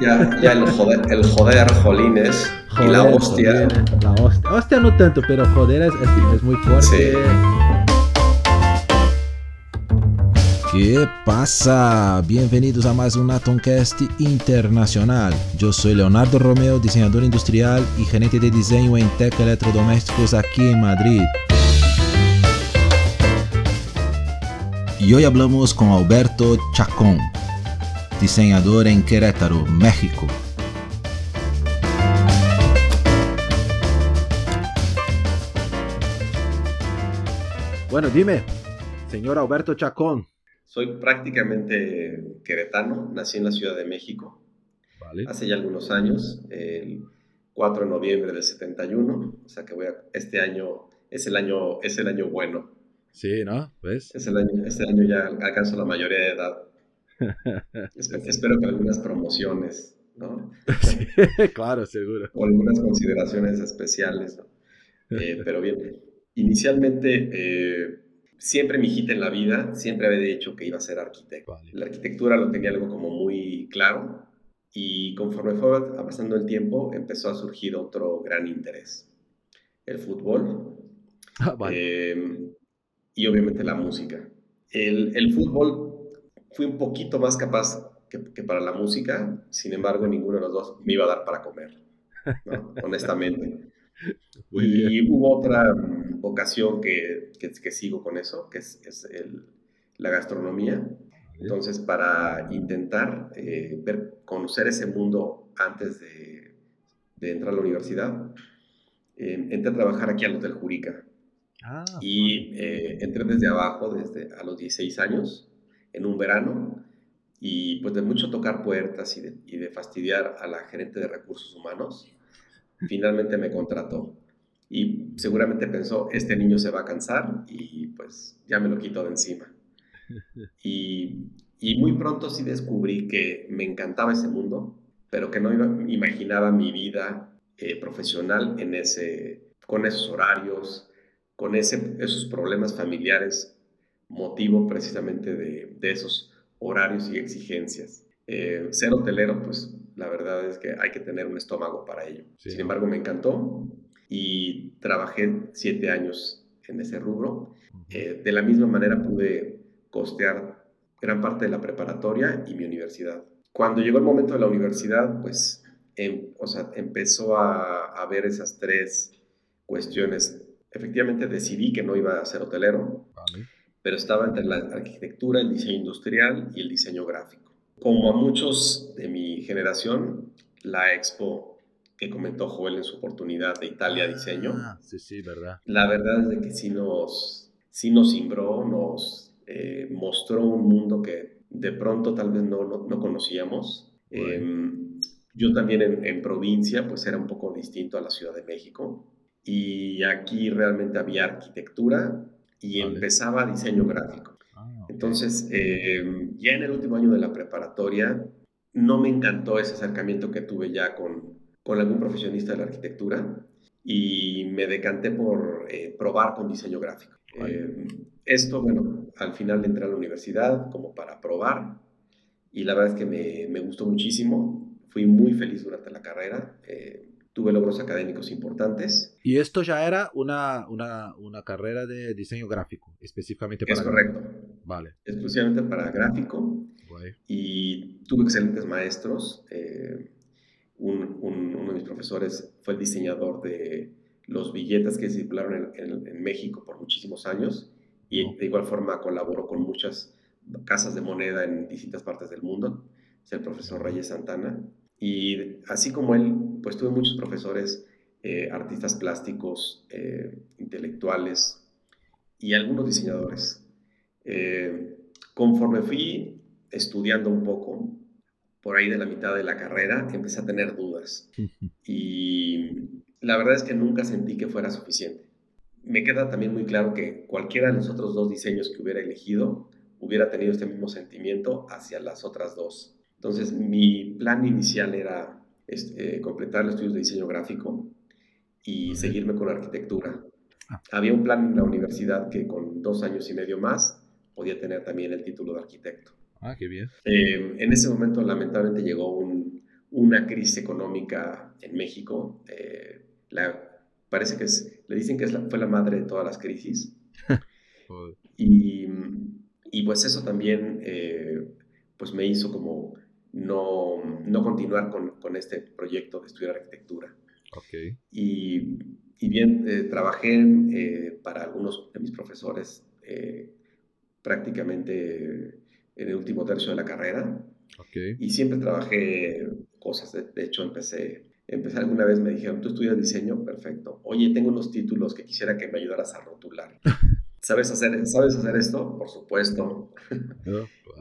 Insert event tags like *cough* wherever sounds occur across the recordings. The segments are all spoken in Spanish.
Ya, ya el joder, el joder, jolines. y la hostia. la hostia. Hostia no tanto, pero joder es, es, muy fuerte. ¿Qué pasa? Bienvenidos a más un Atomcast Internacional. Yo soy Leonardo Romeo, diseñador industrial y gerente de diseño en Tech Electrodomésticos aquí en Madrid. Y hoy hablamos con Alberto Chacón, diseñador en Querétaro, México. Bueno, dime, señor Alberto Chacón. Soy prácticamente queretano, nací en la Ciudad de México hace ya algunos años, el 4 de noviembre del 71, o sea que voy a, este año es el año, es el año bueno. Sí, ¿no? ¿Ves? Es el año, este año ya alcanzo la mayoría de edad. *laughs* Espero que algunas promociones, ¿no? *laughs* claro, seguro. O algunas consideraciones especiales, ¿no? Eh, *laughs* pero bien, inicialmente, eh, siempre mi hijita en la vida, siempre había dicho que iba a ser arquitecto. La arquitectura lo tenía algo como muy claro y conforme fue avanzando el tiempo, empezó a surgir otro gran interés. El fútbol. Ah, eh, y obviamente la música. El, el fútbol fui un poquito más capaz que, que, para la música, sin embargo, ninguno de los dos me iba a dar para comer, *laughs* honestamente. y hubo otra ocasión que, que, que, sigo con eso, que es, es el, la gastronomía. Entonces, para intentar eh, ver, conocer ese mundo antes de, de entrar a la universidad, eh, entré a trabajar aquí al Hotel Jurica. Ah, y eh, entré desde abajo, desde a los 16 años, en un verano y pues de mucho tocar puertas y de, y de fastidiar a la gerente de recursos humanos, finalmente me contrató. Y seguramente pensó, este niño se va a cansar y pues ya me lo quito de encima. *laughs* Y, y muy pronto sí descubrí que me encantaba ese mundo, pero que no imaginaba mi vida eh, profesional en ese, con esos horarios, con ese, esos problemas familiares motivo precisamente de, de esos horarios y exigencias. Eh, ser hotelero, pues la verdad es que hay que tener un estómago para ello. Sin embargo, me encantó y trabajé siete años en ese rubro. Eh, de la misma manera pude costear gran parte de la preparatoria y mi universidad. Cuando llegó el momento de la universidad, pues em, o sea, empezó a, a ver esas tres cuestiones. Efectivamente decidí que no iba a ser hotelero. Vale pero estaba entre la arquitectura, el diseño industrial y el diseño gráfico. Como a muchos de mi generación, la expo que comentó Joel en su oportunidad de Italia Diseño, ah, sí, sí, verdad. la verdad es de que sí nos, sí nos cimbró, nos eh, mostró un mundo que de pronto tal vez no, no, conocíamos. Em, yo también en, en provincia, pues era un poco distinto a la Ciudad de México. Y aquí realmente había arquitectura, y empezaba diseño gráfico. Ah, Entonces, eh, ya en el último año de la preparatoria, no me encantó ese acercamiento que tuve ya con, con algún profesionista de la arquitectura y me decanté por eh, probar con diseño gráfico. Eh, esto, bueno, al final entré a la universidad como para probar y la verdad es que me, me gustó muchísimo. Fui muy feliz durante la carrera tuve logros académicos importantes. Y esto ya era una, una, una carrera de diseño gráfico, específicamente para... Es correcto. Vale. Exclusivamente para gráfico. Y tuve excelentes maestros. Eh, un, uno de mis profesores fue el diseñador de los billetes que circularon en, en, México por muchísimos años y de igual forma colaboró con muchas casas de moneda en distintas partes del mundo. Es el profesor Reyes Santana. Y así como él, pues tuve muchos profesores, eh, artistas plásticos, eh, intelectuales y algunos diseñadores. Eh, conforme fui estudiando un poco, por ahí de la mitad de la carrera, empecé a tener dudas. Y la verdad es que nunca sentí que fuera suficiente. Me queda también muy claro que cualquiera de los otros dos diseños que hubiera elegido hubiera tenido este mismo sentimiento hacia las otras dos. Entonces, mi plan inicial era este, completar los estudios de diseño gráfico y seguirme con la arquitectura. Ah. Había un plan en la universidad que con dos años y medio más podía tener también el título de arquitecto. Ah, qué bien. Eh, en ese momento, lamentablemente, llegó un, una crisis económica en México. Eh, la, parece que es, le dicen que es fue la madre de todas las crisis. *laughs* y, y, pues eso también eh, pues me hizo como no, no continuar con, con, este proyecto de estudiar arquitectura. Okay. Y, y, bien, eh, trabajé para algunos de mis profesores prácticamente en el último tercio de la carrera. Okay. Y siempre trabajé cosas. De, hecho, empecé, empecé alguna vez, me dijeron, ¿tú estudias diseño? Perfecto. Oye, tengo unos títulos que quisiera que me ayudaras a rotular. *laughs* ¿Sabes hacer, ¿sabes hacer esto? Por supuesto.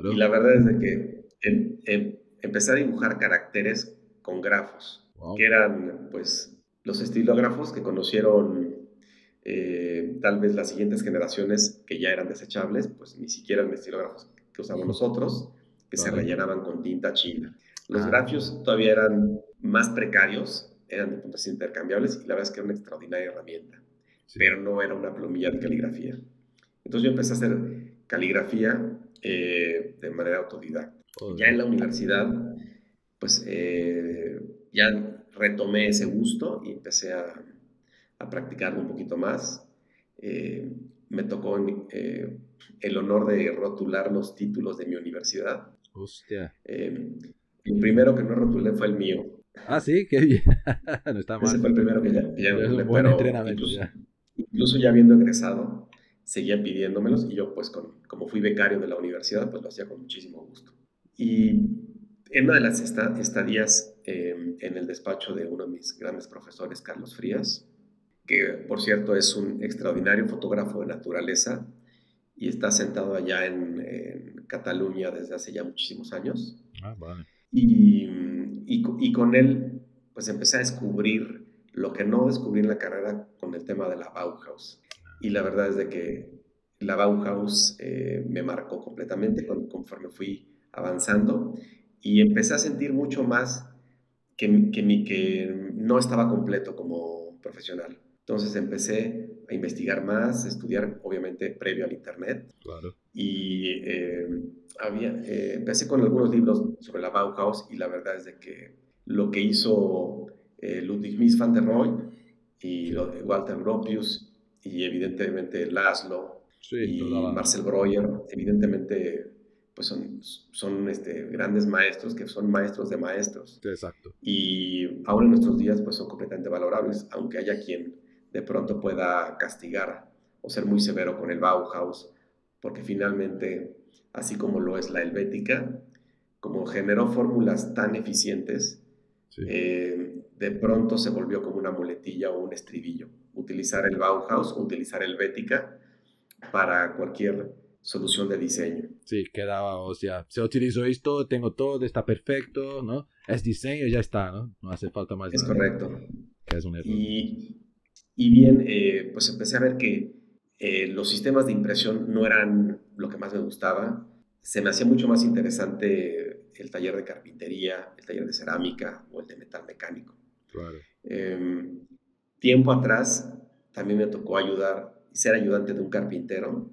Y la verdad es de que em, em, empecé a dibujar caracteres con grafos, que eran pues los estilógrafos que conocieron eh, tal vez las siguientes generaciones que ya eran desechables, pues ni siquiera eran estilógrafos que usamos nosotros, que se rellenaban con tinta china. Los ah. grafios todavía eran más precarios, eran de puntos intercambiables y la verdad es que era una extraordinaria herramienta, pero no era una plumilla de caligrafía. Entonces yo empecé a hacer caligrafía eh, de manera autodidacta. Ya en la universidad, pues eh, ya retomé ese gusto y empecé a, a practicarlo un poquito más. Eh, me tocó el honor de rotular los títulos de mi universidad. Hostia. El primero que no rotulé fue el mío. Ah, sí, qué bien. *laughs* no está mal. Ese fue el primero que ya, ya rotulé, pero incluso, ya. incluso ya habiendo egresado, seguían pidiéndomelos y yo pues con, como fui becario de la universidad, pues lo hacía con muchísimo gusto. Y en una de las estadías em, en el despacho de uno de mis grandes profesores, Carlos Frías, que por cierto es un extraordinario fotógrafo de naturaleza y está sentado allá en, en Cataluña desde hace ya muchísimos años. Ah, vale. Y, y, con él, pues empecé a descubrir lo que no descubrí en la carrera con el tema de la Bauhaus. Y la verdad es de que la Bauhaus eh, me marcó completamente conforme fui avanzando y empecé a sentir mucho más que, que, mi, que no estaba completo como profesional. Entonces empecé a investigar más, a estudiar, obviamente, previo al Internet. Claro. Y eh, había, eh, empecé con algunos libros sobre la Bauhaus y la verdad es de que lo que hizo eh, Ludwig Mies van der Rohe y Walter Gropius y evidentemente Laszlo y Marcel Breuer, evidentemente pues son, son este, grandes maestros que son maestros de maestros. Exacto. Y aún en nuestros días pues son completamente valorables, aunque haya quien de pronto pueda castigar o ser muy severo con el Bauhaus, porque finalmente así como lo es la helvética, como generó fórmulas tan eficientes, eh, de pronto se volvió como una muletilla o un estribillo. Utilizar el Bauhaus, utilizar helvética para cualquier solución de diseño. Sí, quedaba, o sea, se utilizó esto, tengo todo, está perfecto, ¿no? Es diseño, ya está, ¿no? No hace falta más. Es correcto. es un error. Y, y bien, eh, pues empecé a ver que eh, los sistemas de impresión no eran lo que más me gustaba. Se me hacía mucho más interesante el taller de carpintería, el taller de cerámica o el de metal mecánico. Claro. Em, tiempo atrás también me tocó ayudar, ser ayudante de un carpintero.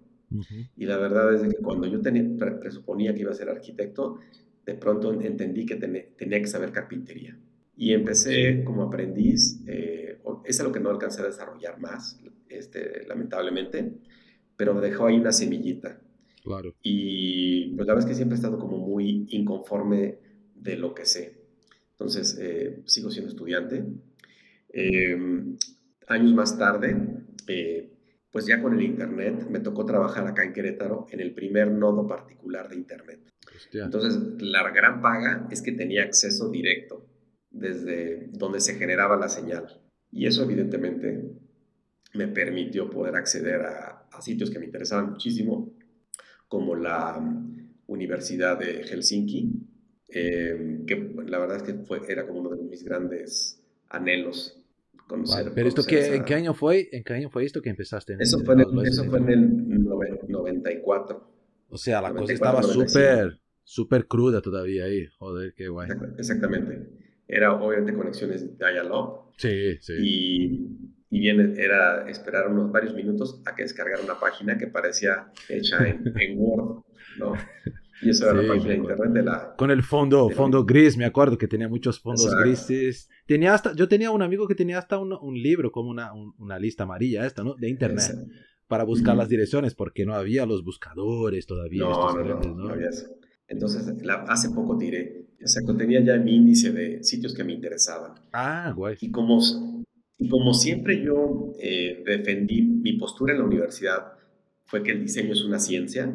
Y la verdad es que cuando yo tenía, presuponía que iba a ser arquitecto, de pronto entendí que tenía que saber carpintería. Y empecé como aprendiz, eh, es algo que no alcancé a desarrollar más, este, lamentablemente, pero me dejó ahí una semillita. Claro. Y pues la verdad es que siempre he estado como muy inconforme de lo que sé. Entonces, eh, sigo siendo estudiante. Em, años más tarde, eh, pues ya con el Internet, me tocó trabajar acá en Querétaro en el primer nodo particular de Internet. Entonces, la gran paga es que tenía acceso directo desde donde se generaba la señal. Y eso evidentemente me permitió poder acceder a, sitios que me interesaban muchísimo, como la mm, Universidad de Helsinki, em, que la verdad es que fue, era como uno de mis grandes anhelos conocer. pero esto ¿en qué año fue? ¿En qué año fue esto que empezaste? En eso, fue en el, eso fue en el 94. O sea, la cosa estaba súper, súper cruda todavía ahí. Joder, qué guay. Exactamente era obviamente conexiones de dial Sí, sí. Y, y, bien, era esperar unos varios minutos a que descargara una página que parecía hecha en, en Word, ¿no? *laughs* Y eso era la página de internet de la... Con el fondo, fondo gris, me acuerdo que tenía muchos fondos grises. Tenía hasta, yo tenía un amigo que tenía hasta un, un libro, como una, una, lista amarilla esta, ¿no? De internet. Para buscar las direcciones, porque no había los buscadores todavía. No, no, no, no, había eso. Entonces, hace poco tiré. O sea, tenía ya mi índice de sitios que me interesaban. Ah, guay. Y como, y como siempre yo eh, defendí mi postura en la universidad, fue que el diseño es una ciencia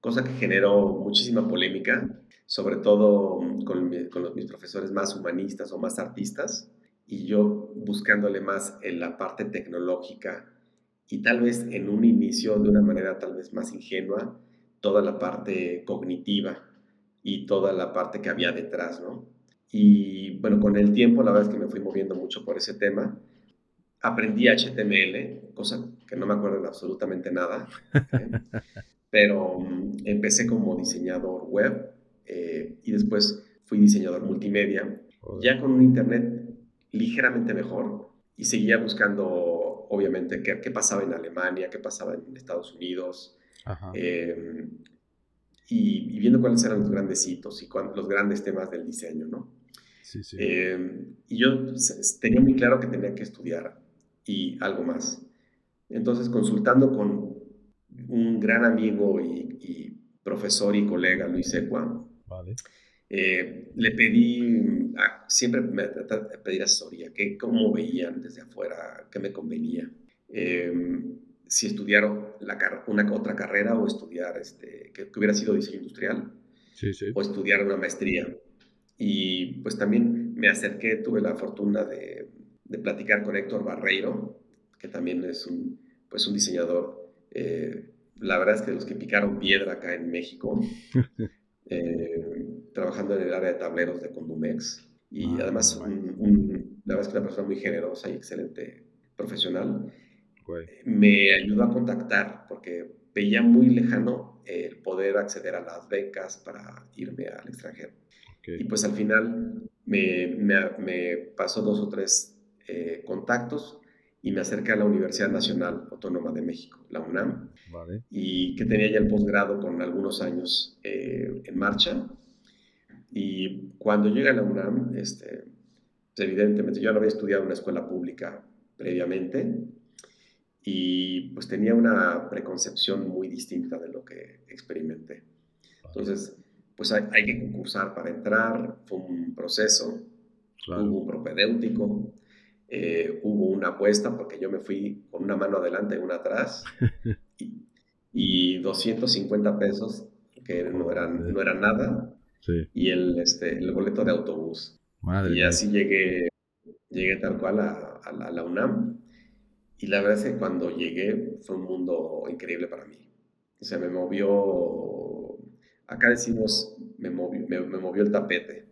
cosa que generó muchísima polémica, sobre todo con, con mis profesores más humanistas o más artistas, y yo buscándole más en la parte tecnológica y tal vez en un inicio de una manera tal vez más ingenua, toda la parte cognitiva y toda la parte que había detrás, ¿no? Y bueno, con el tiempo la verdad es que me fui moviendo mucho por ese tema. Aprendí HTML, cosa que no me acuerdo en absolutamente nada. ¿eh? *laughs* pero mm, empecé como diseñador web eh, y después fui diseñador multimedia, ya con un internet ligeramente mejor y seguía buscando, obviamente, qué, qué pasaba en Alemania, qué pasaba en Estados Unidos, eh, y, viendo cuáles eran los grandes hitos y los grandes temas del diseño, ¿no? Sí, sí. Eh, y yo tenía muy claro que tenía que estudiar y algo más. Entonces, consultando con un gran amigo y, profesor y colega, Luis Ecua, eh, le pedí, siempre me trataba de pedir asesoría, que cómo veían desde afuera, qué me convenía. Em, si estudiar la, una otra carrera o estudiar, este, que, hubiera sido diseño industrial, o estudiar una maestría. Y pues también me acerqué, tuve la fortuna de, de platicar con Héctor Barreiro, que también es un, pues un diseñador eh, la verdad es que los que picaron piedra acá en México, *laughs* eh, trabajando en el área de tableros de Condumex, y ah, además un, la verdad es que una persona muy generosa y excelente profesional, me ayudó a contactar porque veía muy lejano el poder acceder a las becas para irme al extranjero. Y pues al final me, me, pasó dos o tres eh, contactos y me acerqué a la Universidad Nacional Autónoma de México, la UNAM, y que tenía ya el posgrado con algunos años eh, en marcha. Y cuando llegué a la UNAM, este, pues, evidentemente yo no había estudiado en una escuela pública previamente y pues tenía una preconcepción muy distinta de lo que experimenté. Entonces, pues hay, hay que concursar para entrar, fue un proceso, hubo un propedéutico, eh, hubo una apuesta porque yo me fui con una mano adelante y una atrás *laughs* y, 250 pesos que no eran, no eran nada y el, este, el boleto de autobús. y así llegué, llegué tal cual a, a, la, UNAM y la verdad es que cuando llegué fue un mundo increíble para mí. O sea, me movió, acá decimos, me movió, me, me movió el tapete.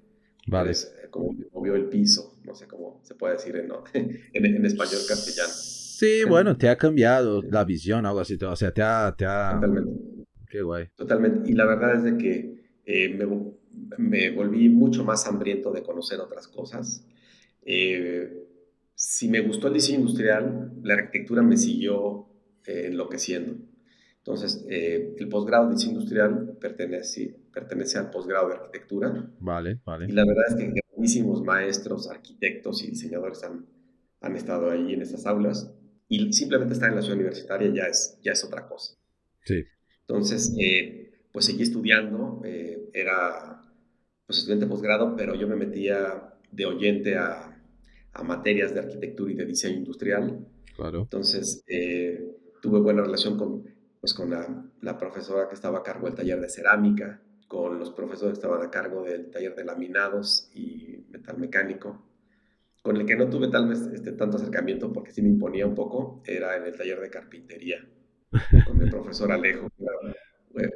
Vale. Eh, como movió el piso, no sé cómo se puede decir en, *laughs* en, español castellano. Sí, bueno, te ha cambiado la visión, algo así, o sea, te ha... Te ha... Totalmente. Qué guay. Totalmente, y la verdad es de que eh, me, me, volví mucho más hambriento de conocer otras cosas. Eh, si me gustó el diseño industrial, la arquitectura me siguió enloqueciendo. Entonces, el posgrado de diseño industrial pertenece, pertenece al posgrado de arquitectura. Vale, vale. Y la verdad es que grandísimos maestros, arquitectos y diseñadores han, han estado ahí en estas aulas. Y simplemente estar en la ciudad universitaria ya es, ya es otra cosa. Sí. Entonces, eh, pues seguí estudiando. Eh, era pues, estudiante de posgrado, pero yo me metía de oyente a, a materias de arquitectura y de diseño industrial. Claro. Entonces, eh, tuve buena relación con, pues, con la, la, profesora que estaba a cargo del taller de cerámica, con los profesores que estaban a cargo del taller de laminados y metal mecánico. Con el que no tuve tal vez este, tanto acercamiento porque sí me imponía un poco, era en el taller de carpintería, con el profesor Alejo,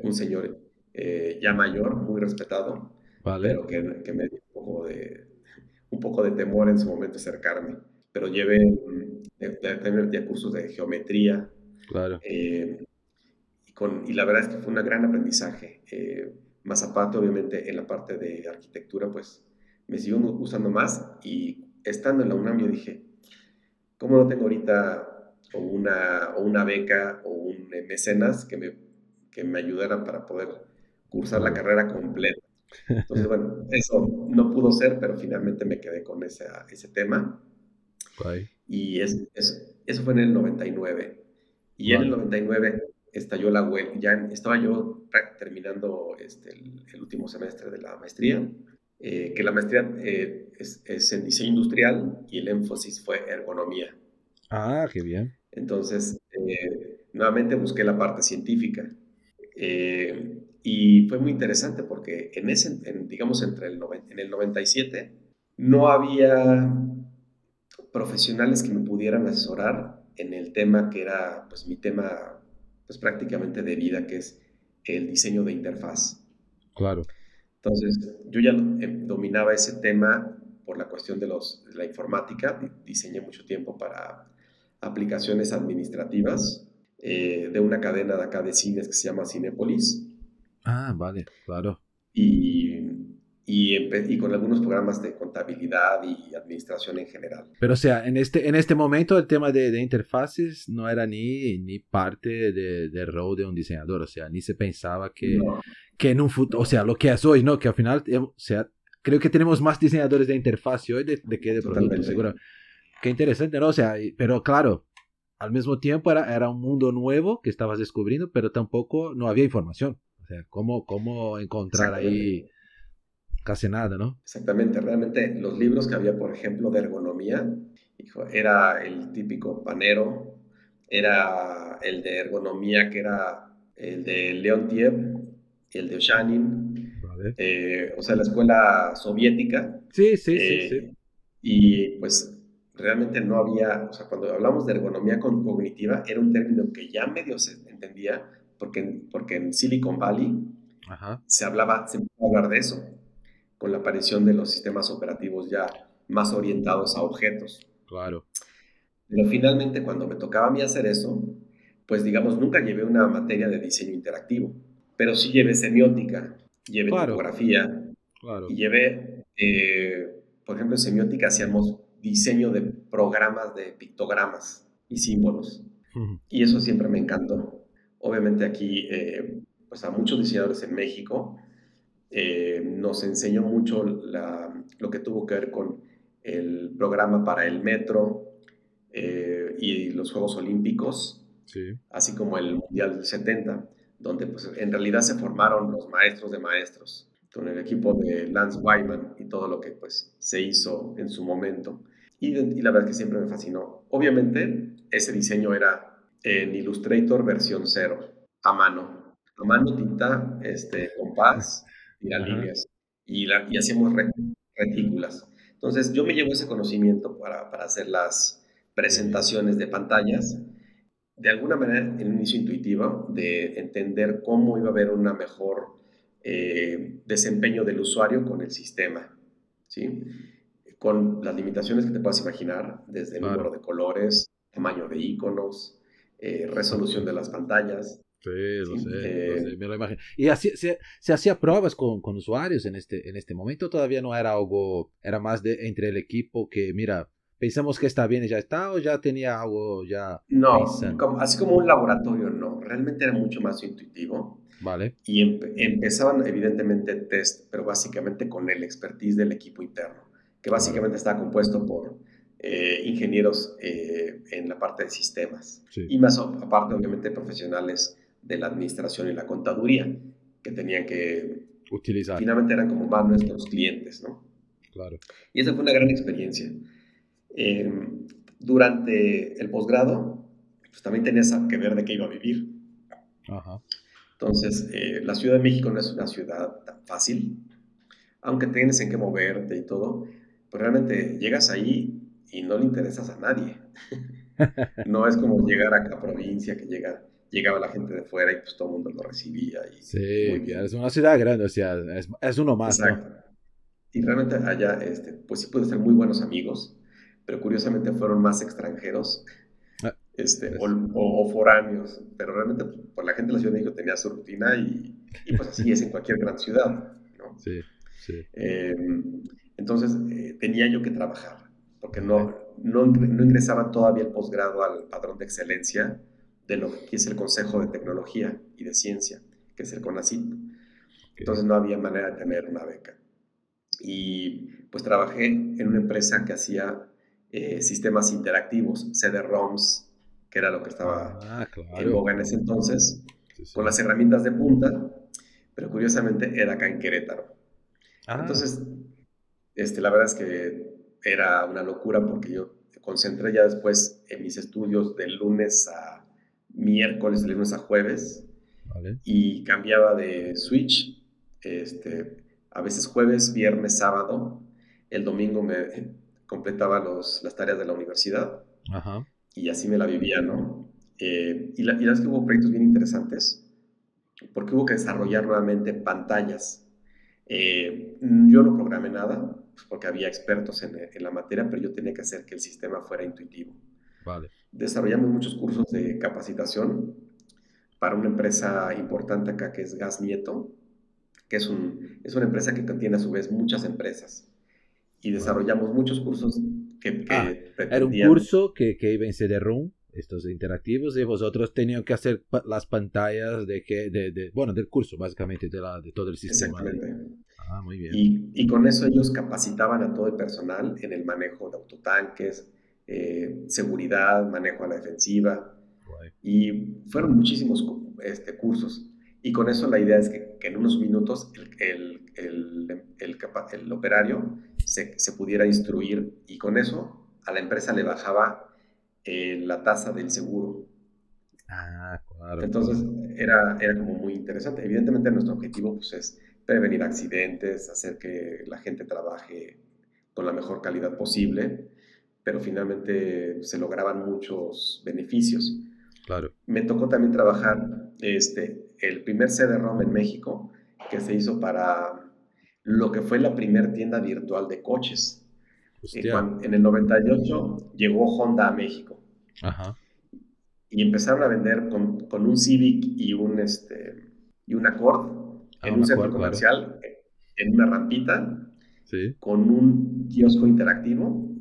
un señor eh, ya mayor, muy respetado, pero que, que, me dio un poco, de, un poco de temor en su momento acercarme. Pero llevé también cursos de geometría. Claro. Eh, y, con, y la verdad es que fue un gran aprendizaje. Eh, más aparte, obviamente, en la parte de arquitectura, pues me siguió gustando más y estando en la UNAM yo dije, ¿cómo no tengo ahorita o una, o una beca o un mecenas que me, que me ayudara para poder cursar la carrera completa. Entonces, bueno, eso no pudo ser, pero finalmente me quedé con ese, ese tema. Y es, eso fue en el 99. Y en el 99 estalló la web, ya estaba yo terminando este, el, último semestre de la maestría, eh, que la maestría eh, es, es, en diseño industrial y el énfasis fue ergonomía. Ah, qué bien. Entonces, eh, nuevamente busqué la parte científica. y fue muy interesante porque en ese, digamos, entre el, en el 97 no había profesionales que me pudieran asesorar en el tema que era, pues, mi tema pues prácticamente de vida, que es el diseño de interfaz. Claro. Entonces, yo ya eh, dominaba ese tema por la cuestión de, los, la informática, diseñé mucho tiempo para aplicaciones administrativas eh, de una cadena de acá de cines que se llama Cinepolis. Ah, vale, claro. Y y, con algunos programas de contabilidad y administración en general. Pero o sea, en este, en este momento el tema de, de interfaces no era ni, ni parte del de rol de un diseñador, o sea, ni se pensaba que, que en un futuro, o sea, lo que es hoy, ¿no? Que al final, eh, o sea, creo que tenemos más diseñadores de interfaz hoy de, de que de productos, seguro. Qué interesante, ¿no? O sea, pero claro, al mismo tiempo era, era un mundo nuevo que estabas descubriendo, pero tampoco no había información. O sea, ¿cómo, cómo encontrar ahí casi nada, ¿no? Exactamente, realmente los libros que había, por ejemplo, de ergonomía, era el típico panero, era el de ergonomía que era el de Leontiev el de Oshanin, eh, o sea, la escuela soviética. Sí, sí, sí, eh, sí. Y pues realmente no había, o sea, cuando hablamos de ergonomía cognitiva, era un término que ya medio se entendía, porque, porque en Silicon Valley se hablaba, se empezó a hablar de eso con la aparición de los sistemas operativos ya más orientados a objetos. Claro. Pero finalmente cuando me tocaba a mí hacer eso, pues digamos, nunca llevé una materia de diseño interactivo, pero sí llevé semiótica, llevé tipografía y llevé, eh, por ejemplo, en semiótica hacíamos diseño de programas de pictogramas y símbolos. Y eso siempre me encantó. Obviamente aquí, eh, pues a muchos diseñadores en México eh, nos enseñó mucho lo que tuvo que ver con el programa para el metro eh, y los Juegos Olímpicos, así como el Mundial del 70, donde pues, en realidad se formaron los maestros de maestros, con el equipo de Lance Wyman y todo lo que pues, se hizo en su momento. Y, y la verdad que siempre me fascinó. Obviamente, ese diseño era en Illustrator versión cero, a mano. A mano, tinta, este, compás líneas y, la, y hacemos retículas. Entonces yo me llevo ese conocimiento para, para hacer las presentaciones de pantallas, de alguna manera en un inicio intuitivo, de entender cómo iba a haber una mejor eh, desempeño del usuario con el sistema, ¿sí? Con las limitaciones que te puedas imaginar, desde el número de colores, tamaño de iconos, eh, resolución de las pantallas, Sí, lo sé, eh, me lo imagino. ¿Y así, se, se, hacía pruebas con, con, usuarios en este, en este momento? ¿Todavía no era algo, era más de entre el equipo que, mira, pensamos que está bien y ya está, o ya tenía algo ya? No, así como un laboratorio, no. Realmente era mucho más intuitivo. Vale. Y empezaban, evidentemente, test, pero básicamente con el expertise del equipo interno, que básicamente está compuesto por eh, ingenieros eh, en la parte de sistemas. Y más aparte, obviamente, profesionales de la administración y la contaduría, que tenían que utilizar. Finalmente eran como más nuestros clientes, ¿no? Claro. Y esa fue una gran experiencia. Eh, durante el posgrado, pues también tenías que ver de qué iba a vivir. Ajá. Entonces, eh, la Ciudad de México no es una ciudad tan fácil, aunque tienes en qué moverte y todo, pues realmente llegas ahí y no le interesas a nadie. *laughs* no es como llegar a la provincia que llega llegaba la gente de fuera y pues todo el mundo lo recibía. Y sí, es una ciudad grande, o sea, es, es uno más. Exacto. Y realmente allá, este, pues sí pude ser muy buenos amigos, pero curiosamente fueron más extranjeros ah, este, o, o, foráneos, pero realmente pues, la gente de la Ciudad de México tenía su rutina y, y pues así es en cualquier gran ciudad. ¿no? Sí, sí. Em, entonces eh, tenía yo que trabajar, porque no, no, no ingresaba todavía el posgrado al padrón de excelencia de lo que es el Consejo de Tecnología y de Ciencia, que es el CONACYT. Entonces no había manera de tener una beca. Y pues trabajé en una empresa que hacía eh, sistemas interactivos, CD-ROMs, que era lo que estaba ah, en boga en ese entonces, con las herramientas de punta, pero curiosamente era acá en Querétaro. Ah. Entonces, este, la verdad es que era una locura porque yo me concentré ya después en mis estudios de lunes a miércoles, de lunes a jueves, y cambiaba de switch, este, a veces jueves, viernes, sábado, el domingo me completaba los, las tareas de la universidad y así me la vivía, ¿no? Eh, y, la, y la que hubo proyectos bien interesantes porque hubo que desarrollar nuevamente pantallas. Eh, yo no programé nada, pues, porque había expertos en, en, la materia, pero yo tenía que hacer que el sistema fuera intuitivo. Vale. Desarrollamos muchos cursos de capacitación para una empresa importante acá que es Gas Nieto, que es, un, es una empresa que contiene a su vez muchas empresas. Y desarrollamos muchos cursos que, que ah, Era un curso que, que iba en CD-ROOM, estos interactivos, y vosotros tenían que hacer las pantallas de, que, de, de, bueno, del curso, básicamente, de, la, de todo el sistema. Exactamente. Ah, muy bien. Y, y, con eso ellos capacitaban a todo el personal en el manejo de autotanques, eh, seguridad, manejo a la defensiva, y fueron muchísimos este, cursos. Y con eso la idea es que, en unos minutos el, el, el, el operario se, se, pudiera instruir y con eso a la empresa le bajaba eh, la tasa del seguro. Ah, claro. Entonces era, era como muy interesante. Evidentemente nuestro objetivo pues, es prevenir accidentes, hacer que la gente trabaje con la mejor calidad posible, pero finalmente se lograban muchos beneficios. Claro. Me tocó también trabajar este, el primer CD-ROM en México que se hizo para lo que fue la primera tienda virtual de coches. en el 98 llegó Honda a México. Ajá. Y empezaron a vender con, con, un Civic y un, este, y un Accord ah, en un, centro comercial, en una rampita, sí. con un kiosco interactivo.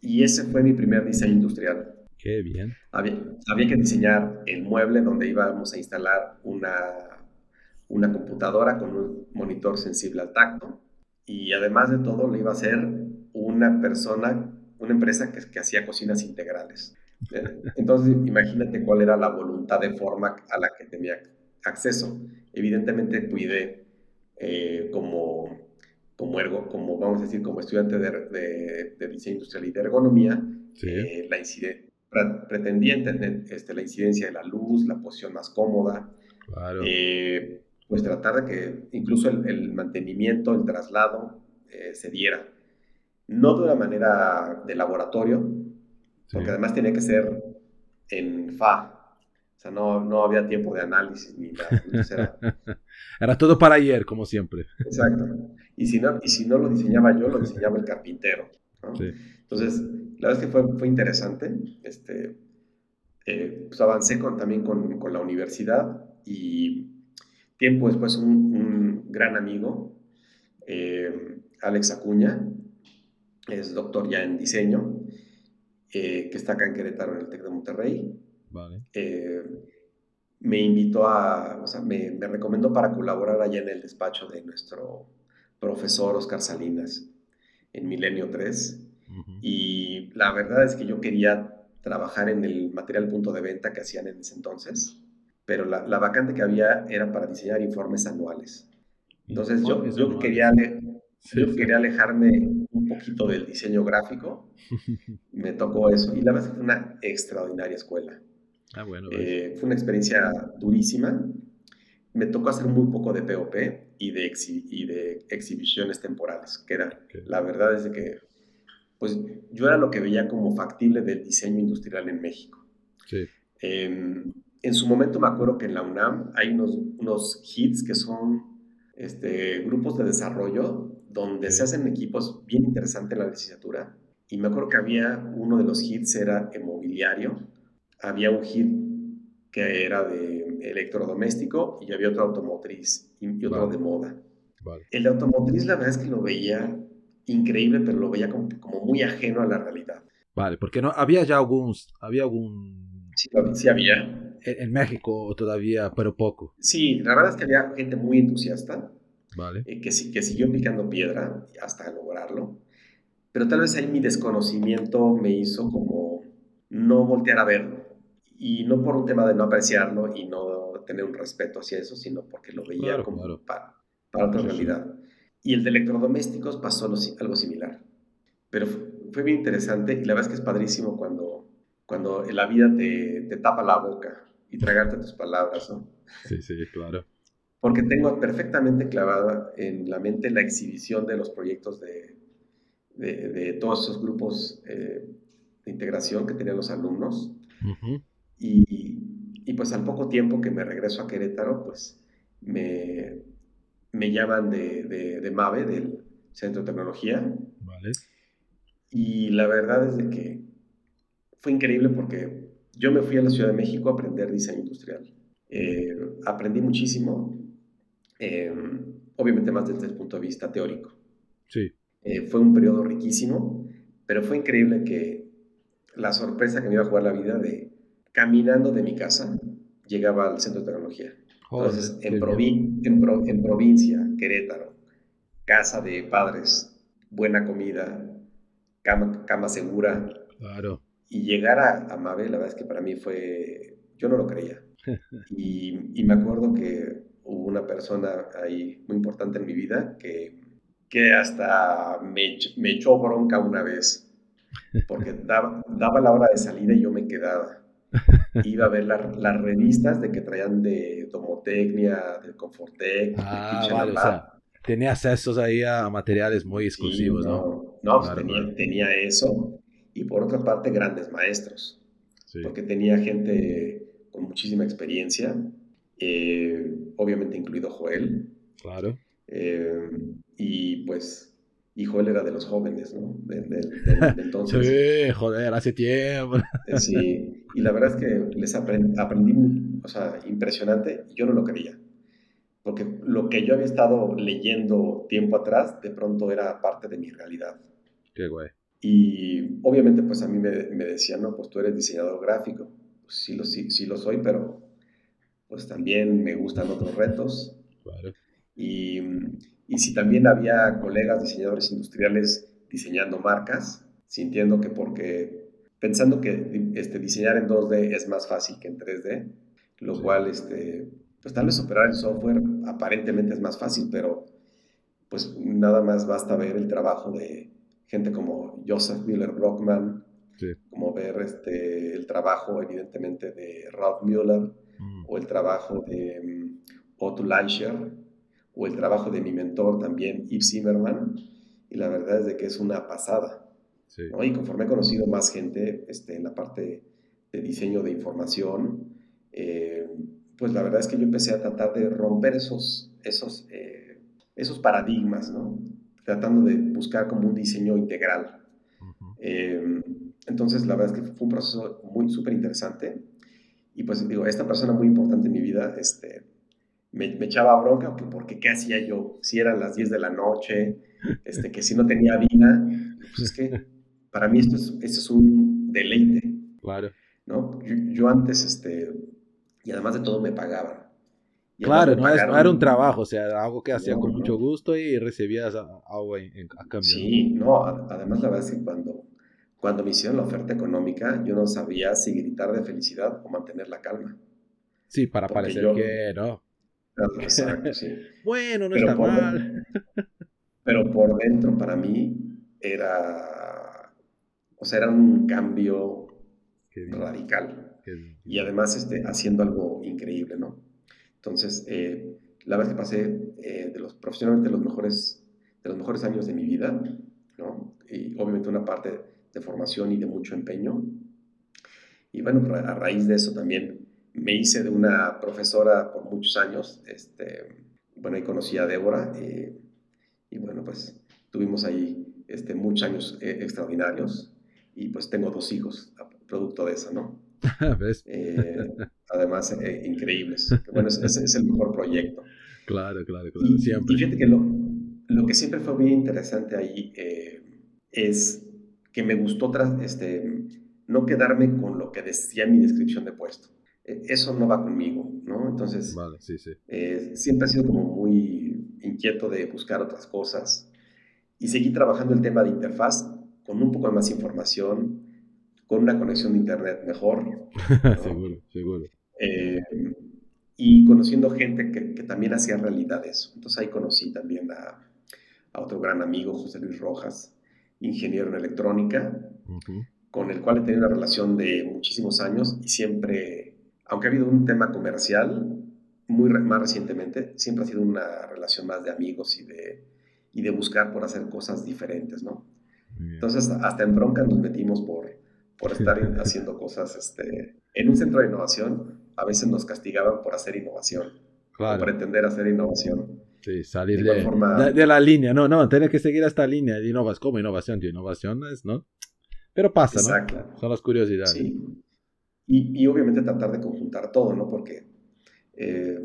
Y ese fue mi primer diseño industrial. Qué bien. Había, había, que diseñar el mueble donde íbamos a instalar una, una computadora con un monitor sensible al tacto y además de todo lo iba a hacer una persona, una empresa que, que hacía cocinas integrales. Eh, entonces imagínate cuál era la voluntad de forma a la que tenía acceso. Evidentemente cuidé eh, como, como, ergo, como, vamos a decir, como estudiante de, de, diseño industrial y de ergonomía, eh, la incidencia pretendía entender este, la incidencia de la luz, la posición más cómoda, eh, pues tratar de que incluso el, mantenimiento, el traslado eh, se diera. No de una manera de laboratorio, porque además tenía que ser en FA. O sea, no, no había tiempo de análisis ni nada. Era... *laughs* era... todo para ayer, como siempre. Exacto. Y si no, y si no lo diseñaba yo, lo diseñaba el carpintero. Entonces, la verdad es que fue, fue interesante. Este, eh, pues avancé con, también con, con, la universidad y tiempo después un, un gran amigo, eh, Alex Acuña, es doctor ya en diseño, eh, que está acá en Querétaro, en el TEC de Monterrey. Vale. me invitó a, o sea, me, me recomendó para colaborar allá en el despacho de nuestro profesor Oscar Salinas en Milenio 3. Y la verdad es que yo quería trabajar en el material punto de venta que hacían en ese entonces, pero la, la vacante que había era para diseñar informes anuales. Entonces yo, yo, quería, yo quería alejarme un poquito del diseño gráfico, *laughs* me tocó eso, y la verdad es que fue una extraordinaria escuela. Ah, bueno, eh, fue una experiencia durísima. Me tocó hacer muy poco de POP y de, y de exhibiciones temporales, que era, la verdad es que pues yo era lo que veía como factible del diseño industrial en México. Sí. Em, en su momento me acuerdo que en la UNAM hay unos, unos HITs que son este, grupos de desarrollo donde se hacen equipos bien interesantes en la licenciatura. Y me acuerdo que había uno de los hits era inmobiliario, había un hit que era de electrodoméstico y había otro automotriz y otro de moda. Vale. El automotriz la verdad es que lo veía increíble, pero lo veía como, como muy ajeno a la realidad. Vale, porque no había ya algún... Había algún... Sí, sí había. en México todavía, pero poco. Sí, la verdad es que había gente muy entusiasta. Vale. Eh, que, que siguió picando piedra hasta lograrlo. Pero tal vez ahí mi desconocimiento me hizo como no voltear a verlo. Y no por un tema de no apreciarlo y no tener un respeto hacia eso, sino porque lo veía como Para, para, otra realidad. Y el de electrodomésticos pasó algo similar. Pero fue bien interesante y la verdad es que es padrísimo cuando, cuando la vida te, te tapa la boca y tragarte tus palabras, ¿no? Sí, sí, claro. Porque tengo perfectamente clavada en la mente la exhibición de los proyectos de, de, de todos esos grupos eh, de integración que tenían los alumnos. Y, y, pues al poco tiempo que me regreso a Querétaro, pues me, me llaman de, de, MAVE, del Centro de Tecnología. Vale. Y la verdad es de que fue increíble porque yo me fui a la Ciudad de México a aprender diseño industrial. Eh, aprendí muchísimo, eh, obviamente más desde el punto de vista teórico. Sí. Eh, fue un periodo riquísimo, pero fue increíble que la sorpresa que me iba a jugar la vida de caminando de mi casa llegaba al centro de tecnología. Entonces, en, en, provincia, Querétaro, casa de padres, buena comida, cama, cama segura. Claro. Y llegar a, a la verdad es que para mí fue, yo no lo creía. *laughs* y, y, me acuerdo que hubo una persona ahí muy importante en mi vida que, que hasta me, me echó bronca una vez, porque daba, daba la hora de salida y yo me quedaba. Iba a ver las revistas de que traían de Domotecnia, de Confortec. Ah, vale, o sea, tenía accesos ahí a materiales muy exclusivos, ¿no? No, pues tenía, tenía, eso. Y por otra parte, grandes maestros. Porque tenía gente con muchísima experiencia, eh, obviamente incluido Joel. Claro. Eh, y pues y Joel era de los jóvenes, ¿no? De, *laughs* entonces. sí, joder, hace tiempo. Eh, sí, y la verdad es que les aprendí, aprendí, o sea, impresionante, yo no lo creía. Porque lo que yo había estado leyendo tiempo atrás, de pronto era parte de mi realidad. Qué guay. Y obviamente, pues a mí me, me decían, no, pues tú eres diseñador gráfico. Pues sí lo, sí, sí lo soy, pero pues también me gustan otros retos. Claro. Y y si también había colegas diseñadores industriales diseñando marcas, sintiendo que porque, pensando que este, diseñar en 2D es más fácil que en 3D, lo cual, este, pues tal vez operar el software aparentemente es más fácil, pero pues nada más basta ver el trabajo de gente como Joseph Müller Brockman, como ver este, el trabajo evidentemente de Ralph Müller mm. o el trabajo de um, Otto Leischer, o el trabajo de mi mentor también, Yves Zimmerman, y la verdad es de que es una pasada. Y conforme he conocido más gente este, en la parte de diseño de información, eh, pues la verdad es que yo empecé a tratar de romper esos, esos, eh, esos paradigmas, ¿no? tratando de buscar como un diseño integral. Eh, entonces, la verdad es que fue un proceso muy súper interesante. Y pues digo, esta persona muy importante en mi vida, este, me, echaba bronca porque qué hacía yo, si eran las 10 de la noche, este, que si no tenía vida, pues es que para mí esto es, esto es un deleite. Claro. ¿no? Yo, antes, este, y además de todo me pagaban. claro, no, era un trabajo, o sea, algo que hacía con mucho gusto y recibías algo a, cambio. Sí, no, además la verdad es que cuando, cuando me hicieron la oferta económica, yo no sabía si gritar de felicidad o mantener la calma. Sí, para parecer que no. *laughs* bueno, no pero está mal. pero por dentro, para mí, era. O sea, era un cambio radical. Y además, este, haciendo algo increíble, ¿no? Entonces, eh, la vez que pasé eh, de los profesionalmente los mejores, de los mejores años de mi vida, ¿no? Y obviamente una parte de formación y de mucho empeño. Y bueno, a raíz de eso también me hice de una profesora por muchos años. Este, bueno, ahí conocí a Débora eh, y bueno, pues tuvimos ahí este, muchos años eh, extraordinarios y pues tengo dos hijos producto de eso, ¿no? *laughs* Eh, además, increíbles. *laughs* Bueno, ese es, el mejor proyecto. Claro, claro, claro, y, siempre. Y fíjate que lo, lo, que siempre fue bien interesante ahí es que me gustó tras, este, no quedarme con lo que decía mi descripción de puesto. e, eso no va conmigo, ¿no? Entonces, vale, sí, sí. Eh, siempre he sido como muy inquieto de buscar otras cosas y seguí trabajando el tema de interfaz con un poco más información, con una conexión de internet mejor. *laughs* seguro, seguro. Eh, y conociendo gente que, que, también hacía realidad eso. Entonces ahí conocí también a, a otro gran amigo, José Luis Rojas, ingeniero en electrónica, con el cual he tenido una relación de muchísimos años y siempre, aunque ha habido un tema comercial, muy más recientemente, siempre ha sido una relación más de amigos y de, y de buscar por hacer cosas diferentes, ¿no? Entonces, hasta en bronca nos metimos por, por estar *laughs* haciendo cosas este, en un centro de innovación. A veces nos castigaban por hacer innovación, claro. por pretender hacer innovación. Sí, salir de, de, la línea. No, no, tienes que seguir esta línea de innovación. como innovación? Tío, innovación es, ¿no? Pero pasa, ¿no? Son las curiosidades. Sí. Y, y, obviamente tratar de conjuntar todo, ¿no? Porque eh,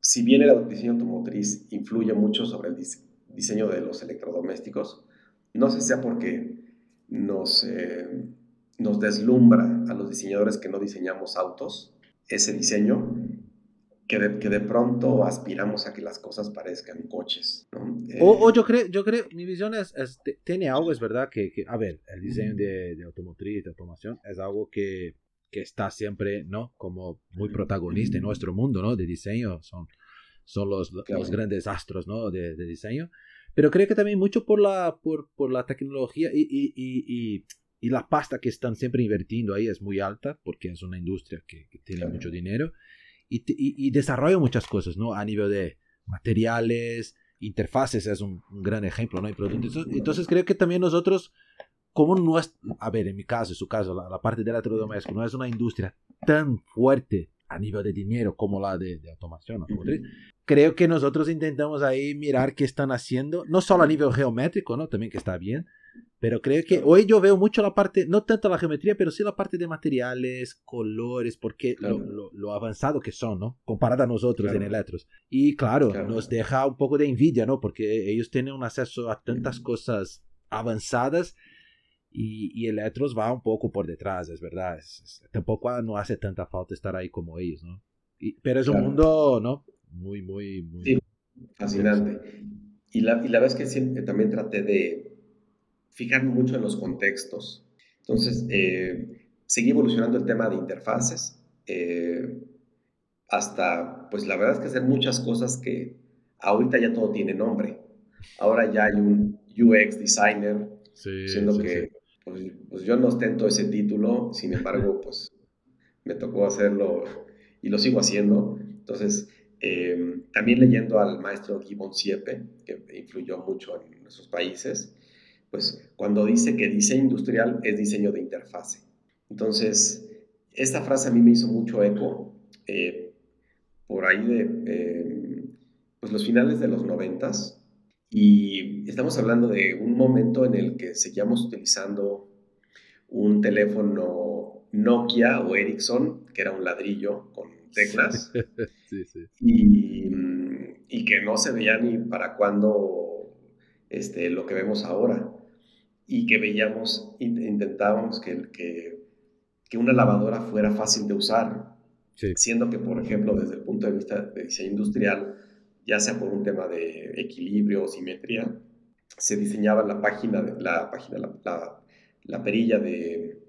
si bien el diseño automotriz influye mucho sobre el diseño de los electrodomésticos, no sé si sea porque nos, eh, nos deslumbra a los diseñadores que no diseñamos autos ese diseño, que de, que de, pronto aspiramos a que las cosas parezcan coches. ¿no? o, yo creo, yo creo, mi visión es, tiene algo, es verdad, que, que, a ver, el diseño de, de automotriz, de automación, es algo que, que, está siempre, ¿no? Como muy protagonista en nuestro mundo, ¿no? De diseño, son, son los, los grandes astros, ¿no? De, de, diseño. Pero creo que también mucho por la, por, por la tecnología y, y, y, y, la pasta que están siempre invirtiendo ahí es muy alta, porque es una industria que, que tiene mucho dinero y, y, desarrolla muchas cosas, ¿no? A nivel de materiales, interfaces es un, gran ejemplo, ¿no? Productos. Entonces creo que también nosotros, como no es, a ver, en mi caso, en su caso, la, la parte del electrodoméstico no es una industria tan fuerte a nivel de dinero como la de, de automación automotriz, creo que nosotros intentamos ahí mirar qué están haciendo, no solo a nivel geométrico, ¿no? También que está bien, pero creo que hoy yo veo mucho la parte, no tanto la geometría, pero sí la parte de materiales, colores, porque lo, lo, avanzado que son, ¿no? Comparado a nosotros en electros. Y claro, nos deja un poco de envidia, ¿no? Porque ellos tienen un acceso a tantas cosas avanzadas y, y electros va un poco por detrás, es verdad. tampoco no hace tanta falta estar ahí como ellos, ¿no? pero es un mundo, ¿no? Muy, muy, muy... Sí, fascinante. Y la, y la verdad es que siempre también traté de fijarme mucho en los contextos. Entonces, eh, seguí evolucionando el tema de interfaces, eh, hasta, pues la verdad es que hacer muchas cosas que ahorita ya todo tiene nombre. Ahora ya hay un UX designer, siendo que pues, pues, yo no ostento ese título, sin embargo, *laughs* pues me tocó hacerlo y lo sigo haciendo. Entonces, eh, también leyendo al maestro Gibbon Siepe, que influyó mucho en nuestros países, pues cuando dice que diseño industrial es diseño de interfase. Entonces, esta frase a mí me hizo mucho eco eh, por ahí de eh, pues los finales de los noventas y estamos hablando de un momento en el que seguíamos utilizando un teléfono Nokia o Ericsson, que era un ladrillo con teclas, *laughs* Y, y, que no se veía ni para cuándo este, lo que vemos ahora. Y que veíamos, intentábamos que, que, que una lavadora fuera fácil de usar, siendo que, por ejemplo, desde el punto de vista de diseño industrial, ya sea por un tema de equilibrio o simetría, se diseñaba la página, la, página, la, la, perilla de,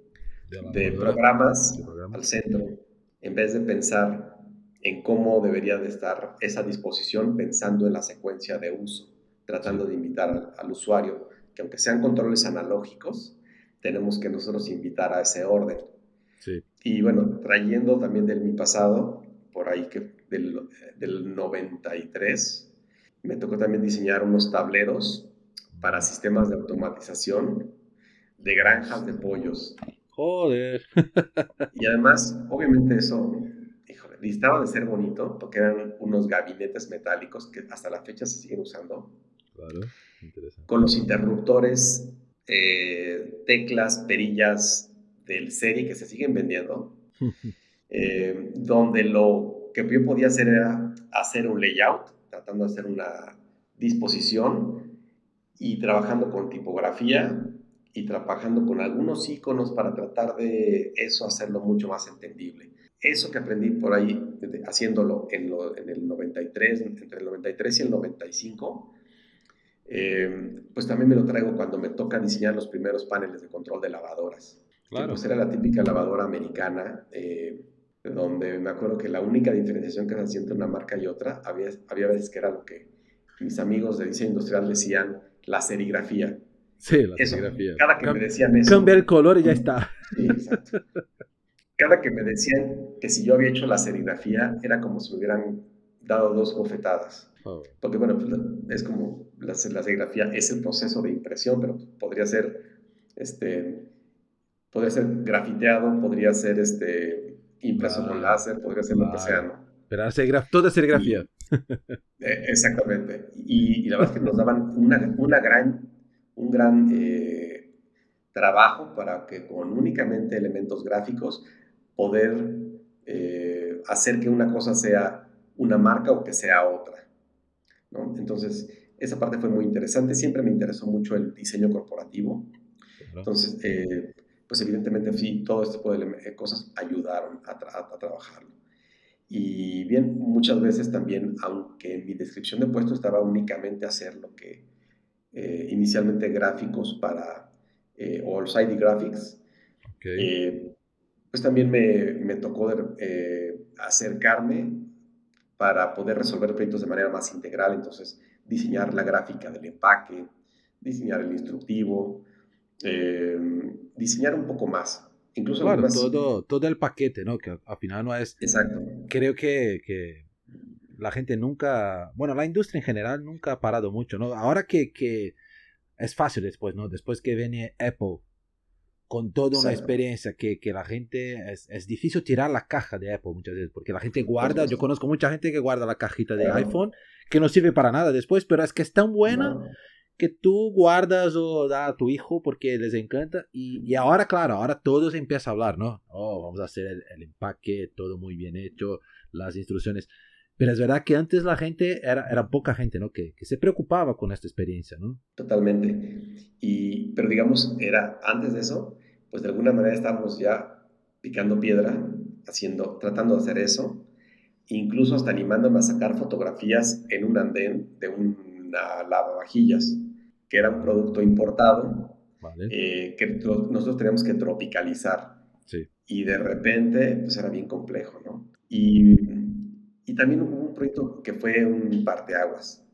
de, programas al centro, en vez de pensar en cómo debería de estar esa disposición, pensando en la secuencia de uso, tratando de invitar al usuario que aunque sean controles analógicos, tenemos que nosotros invitar a ese orden. Y bueno, trayendo también del mi pasado, por ahí que del, del 93, me tocó también diseñar unos tableros para sistemas de automatización de granjas de pollos. Joder. *laughs* y además, obviamente eso, híjole, necesitaba de ser bonito porque eran unos gabinetes metálicos que hasta la fecha se siguen usando. Claro con los interruptores, eh, teclas, perillas del serie que se siguen vendiendo, *laughs* eh, donde lo que yo podía hacer era hacer un layout, tratando de hacer una disposición y trabajando con tipografía y trabajando con algunos iconos para tratar de eso hacerlo mucho más entendible. eso que aprendí por ahí, haciéndolo en, en, el 93, entre el 93 y el 95, eh, pues también me lo traigo cuando me toca diseñar los primeros paneles de control de lavadoras. Claro. pues era la típica lavadora americana, eh, donde me acuerdo que la única diferenciación que se hacía entre una marca y otra, había, había veces que era lo que mis amigos de diseño industrial decían la serigrafía. Sí, la serigrafía. Cada que me decían eso. Cambia el color y ya está. Sí, exacto. cada que me decían que si yo había hecho la serigrafía, era como si me hubieran dado dos bofetadas. Oh. Porque, bueno, pues, es como la, serigrafía es el proceso de impresión, pero podría ser, este, podría ser grafiteado, podría ser este, impreso con láser, podría ser lo que sea, ¿no? Pero toda serigrafía. Eh, exactamente. Y, la verdad es que nos daban una, una gran, un gran eh, trabajo para que con únicamente elementos gráficos poder eh, hacer que una cosa sea una marca o que sea otra. ¿no? Entonces, esa parte fue muy interesante. Siempre me interesó mucho el diseño corporativo. Entonces, eh, pues evidentemente sí, todo este tipo de cosas ayudaron a, a, trabajarlo. Y bien, muchas veces también, aunque en mi descripción de puesto estaba únicamente hacer lo que eh, inicialmente gráficos para, o los ID graphics, pues también me, me tocó eh, acercarme para poder resolver proyectos de manera más integral, entonces diseñar la gráfica del empaque, diseñar el instructivo, eh, diseñar un poco más. Incluso claro, todo, todo el paquete, ¿no? Que al final no es... Exacto. Creo que, que, la gente nunca, bueno, la industria en general nunca ha parado mucho, ¿no? Ahora que, que es fácil después, ¿no? Después que viene Apple con toda una experiencia que, que, la gente es, es, difícil tirar la caja de Apple muchas veces porque la gente guarda yo conozco mucha gente que guarda la cajita de iPhone que no sirve para nada después pero es que es tan buena que tú guardas o da a tu hijo porque les encanta y, y, ahora claro ahora todo se empieza a hablar no oh, vamos a hacer el, el empaque todo muy bien hecho las instrucciones pero es verdad que antes la gente era, era poca gente, ¿no? Que, que, se preocupaba con esta experiencia, ¿no? Totalmente. Y, pero digamos, era antes de eso, pues de alguna manera estábamos ya picando piedra, haciendo, tratando de hacer eso, incluso hasta animándome a sacar fotografías en un andén de una lavavajillas, que era un producto importado, eh, que nosotros teníamos que tropicalizar. Sí. Y de repente, pues era bien complejo, ¿no? Y, y también hubo un proyecto que fue un parteaguas.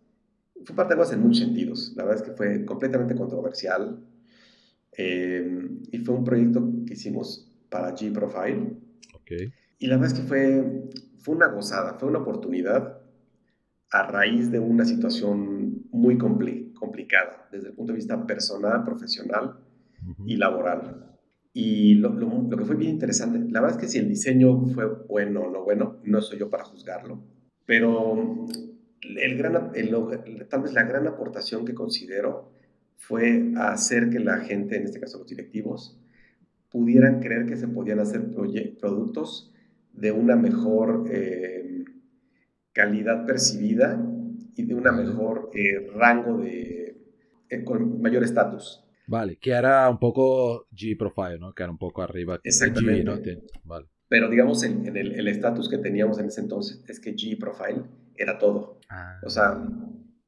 Fue un parteaguas en muchos sentidos. La verdad es que fue completamente controversial eh, y fue un proyecto que hicimos para G-Profile. Okay. Y la verdad es que fue, fue una gozada, fue una oportunidad a raíz de una situación muy complicada desde el punto de vista personal, profesional y laboral. Y lo, lo, lo, que fue bien interesante, la verdad es que si el diseño fue bueno o no bueno, no soy yo para juzgarlo, pero el gran, el, tal vez la gran aportación que considero fue hacer que la gente, en este caso los directivos, pudieran creer que se podían hacer productos de una mejor eh, calidad percibida y de un mejor eh, rango de, eh, con mayor estatus. Vale, que era un poco G-Profile, ¿no? Que era un poco arriba. Exactamente. Vale. Pero digamos, en, el estatus que teníamos en ese entonces es que G-Profile era todo. Ah. O sea,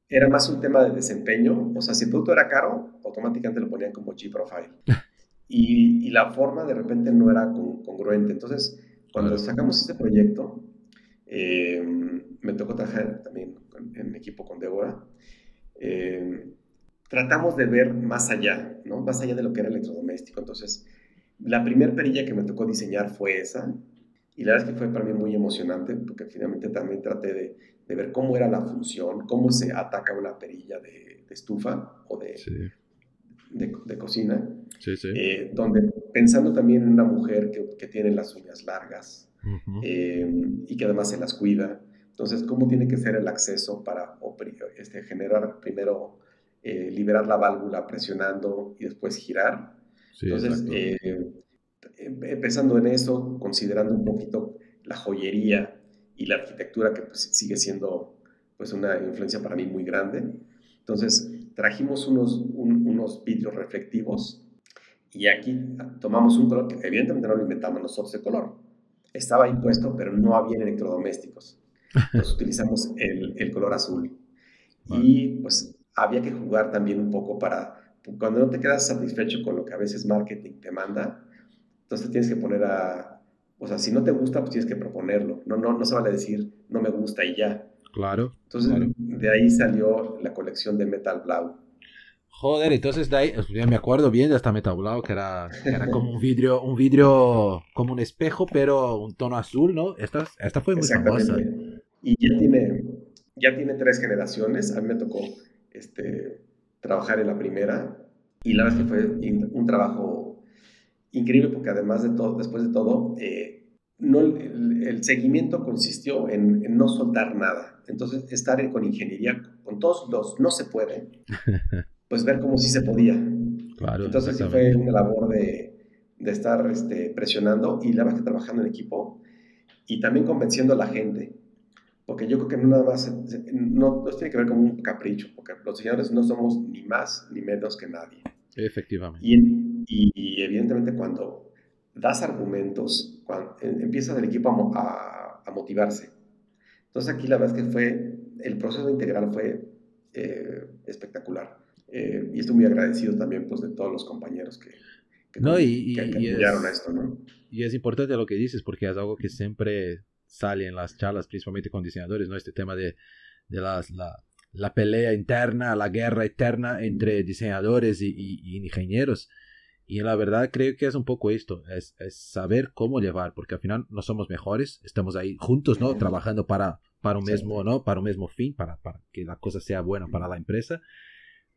era más un tema de desempeño. O sea, si el producto era caro, automáticamente lo ponían como G-Profile. *laughs* Y, y, la forma de repente no era congruente. Entonces, cuando sacamos este proyecto, eh, me tocó trabajar también en equipo con Débora. Eh, tratamos de ver más allá, ¿no? Más allá de lo que era electrodoméstico. Entonces, la primera perilla que me tocó diseñar fue esa. Y la verdad es que fue para mí muy emocionante porque finalmente también traté de, de ver cómo era la función, cómo se ataca una perilla de, estufa o de, de, cocina. Sí, sí. Eh, donde pensando también en una mujer que, que tiene las uñas largas eh, y que además se las cuida. Entonces, ¿cómo tiene que ser el acceso para este, generar primero, eh, liberar la válvula presionando y después girar? Entonces, empezando en eso, considerando un poquito la joyería y la arquitectura que pues, sigue siendo pues una influencia para mí muy grande. Entonces trajimos unos, unos vidrios reflectivos y aquí tomamos un color que evidentemente no lo inventamos nosotros de color. estaba impuesto, pero no había electrodomésticos. Entonces utilizamos el, el color azul. Y pues había que jugar también un poco para, cuando no te quedas satisfecho con lo que a veces marketing te manda, entonces tienes que poner a, o sea, si no te gusta, pues tienes que proponerlo. No, no, no se vale decir, no me gusta y ya. Claro. Entonces, de ahí salió la colección de Metal Blau. Joder, entonces de ahí, ya me acuerdo bien de esta Metal Blau, que era, era como un vidrio, un vidrio, como un espejo, pero un tono azul, ¿no? Esta, esta fue muy famosa. Y ya tiene, ya tiene tres generaciones. A mí me tocó este, trabajar en la primera y la verdad es que fue un trabajo increíble porque además de todo, después de todo, eh, no, el, seguimiento consistió en, no soltar nada. Entonces, estar con ingeniería, con todos los no se puede, *laughs* pues ver cómo sí se podía. Claro, Entonces, sí fue una labor de, de estar este, presionando y la verdad que trabajando en equipo y también convenciendo a la gente. Porque yo creo que no nada más, no, no tiene que ver con un capricho, porque los diseñadores no somos ni más ni menos que nadie. Efectivamente. Y, y, evidentemente cuando das argumentos, cuando empieza el equipo a, a, motivarse. Entonces aquí la verdad es que fue, el proceso integral fue eh, espectacular. Eh, y estoy muy agradecido también pues de todos los compañeros que, que, no, y, que, apoyaron a esto, ¿no? Y es importante lo que dices porque es algo que siempre sale en las charlas, principalmente con diseñadores, ¿no? Este tema de, de las, la, la, pelea interna, la guerra eterna entre diseñadores y, y, ingenieros. Y la verdad creo que es un poco esto, es, es, saber cómo llevar, porque al final no somos mejores, estamos ahí juntos, ¿no? Trabajando para, para un mismo, ¿no? Para un mismo fin, para, para que la cosa sea buena para la empresa.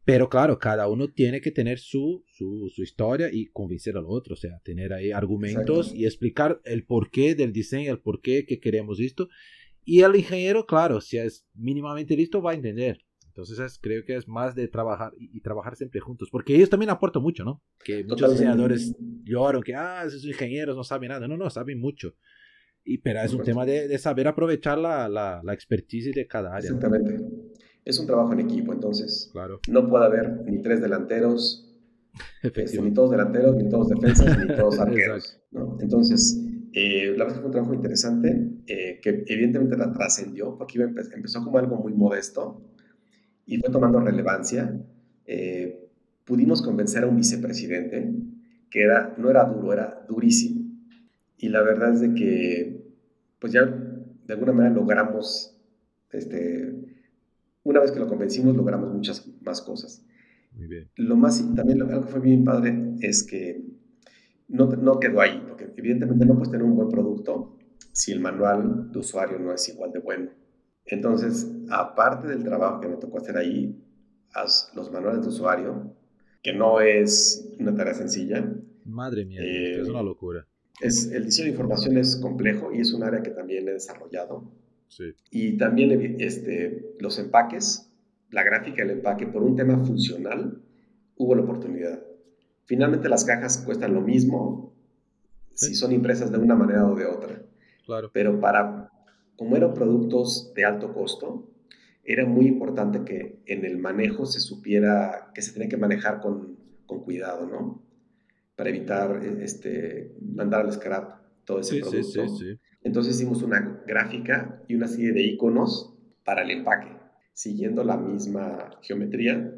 Pero claro, cada uno tiene que tener su, su, su, historia y convencer al otro, o sea, tener ahí argumentos y explicar el porqué del diseño, el porqué que queremos esto. Y el ingeniero, claro, si es mínimamente listo, va a entender. Entonces creo que es más de trabajar y, trabajar siempre juntos, porque ellos también aportan mucho, ¿no? Que muchos diseñadores lloran que, ah, esos ingenieros no saben nada. No, no, saben mucho. Y, pero es un tema de, de saber aprovechar la, la, la expertise de cada área. Exactamente es un trabajo en equipo, entonces claro. no puede haber ni tres delanteros, este, ni todos delanteros, ni todos defensas, ni *laughs* todos arqueros. ¿no? Entonces, eh, la verdad fue un trabajo interesante, eh, que evidentemente la trascendió, porque empezó como algo muy modesto y fue tomando relevancia. Eh, pudimos convencer a un vicepresidente que era, no era duro, era durísimo. Y la verdad es de que, pues ya de alguna manera logramos este, una vez que lo convencimos, logramos muchas más cosas. Muy bien. Lo más, también lo, algo que fue bien padre es que no, no quedó ahí, porque evidentemente no puedes tener un buen producto si el manual de usuario no es igual de bueno. Entonces, aparte del trabajo que me tocó hacer ahí, haz los manuales de usuario, que no es una tarea sencilla. Madre mía, eh, es una locura. Es, el diseño de información es complejo y es un área que también he desarrollado. Y también este, los empaques, la gráfica del empaque, por un tema funcional, hubo la oportunidad. Finalmente las cajas cuestan lo mismo si son impresas de una manera o de otra. Claro. Pero para, como eran productos de alto costo, era muy importante que en el manejo se supiera que se tenía que manejar con, con cuidado, ¿no? Para evitar este, mandar al scrap todo ese producto. Sí, sí, sí. Entonces hicimos una gráfica y una serie de iconos para el empaque, siguiendo la misma geometría,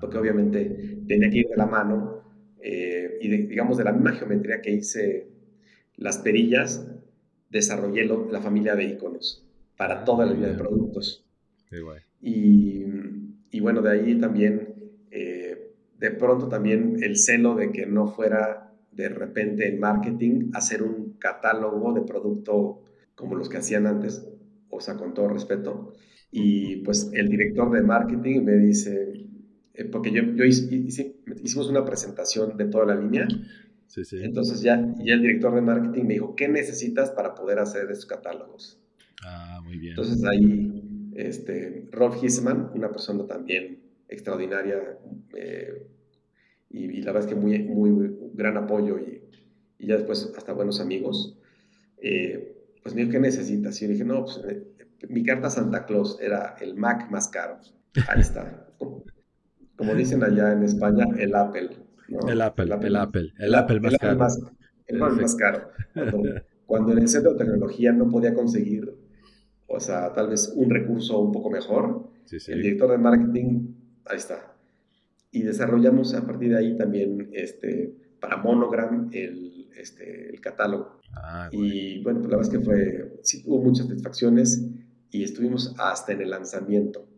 porque obviamente tenía que ir de la mano eh, y digamos de la misma geometría que hice las perillas, desarrollé la familia de iconos para ah, toda la línea de productos. Y, y, bueno, de ahí también, eh, de pronto también el celo de que no fuera de repente en marketing hacer un catálogo de producto como los que hacían antes, o sea, con todo respeto. Y pues el director de marketing me dice, eh, porque yo, yo hicimos una presentación de toda la línea. Sí, sí. Entonces ya, ya el director de marketing me dijo, ¿qué necesitas para poder hacer esos catálogos? Ah, muy bien. Entonces ahí, este, Rolf Hisman, una persona también extraordinaria, eh, y, la verdad es que muy, muy gran apoyo y, y ya después hasta buenos amigos, eh, pues me dijo, ¿qué necesitas? Y yo dije, no, pues eh, mi carta Santa Claus era el Mac más caro. Ahí está. Como, dicen allá en España, el Apple. El, Apple, el Apple, el Apple, más caro. el más caro. cuando en el centro de tecnología no podía conseguir, o sea, tal vez un recurso un poco mejor, el director de marketing, ahí está. Y desarrollamos a partir de ahí también este, para Monogram el, este, el catálogo. Ah, y bueno, pues la verdad es que fue, sí tuvo muchas satisfacciones y estuvimos hasta en el lanzamiento.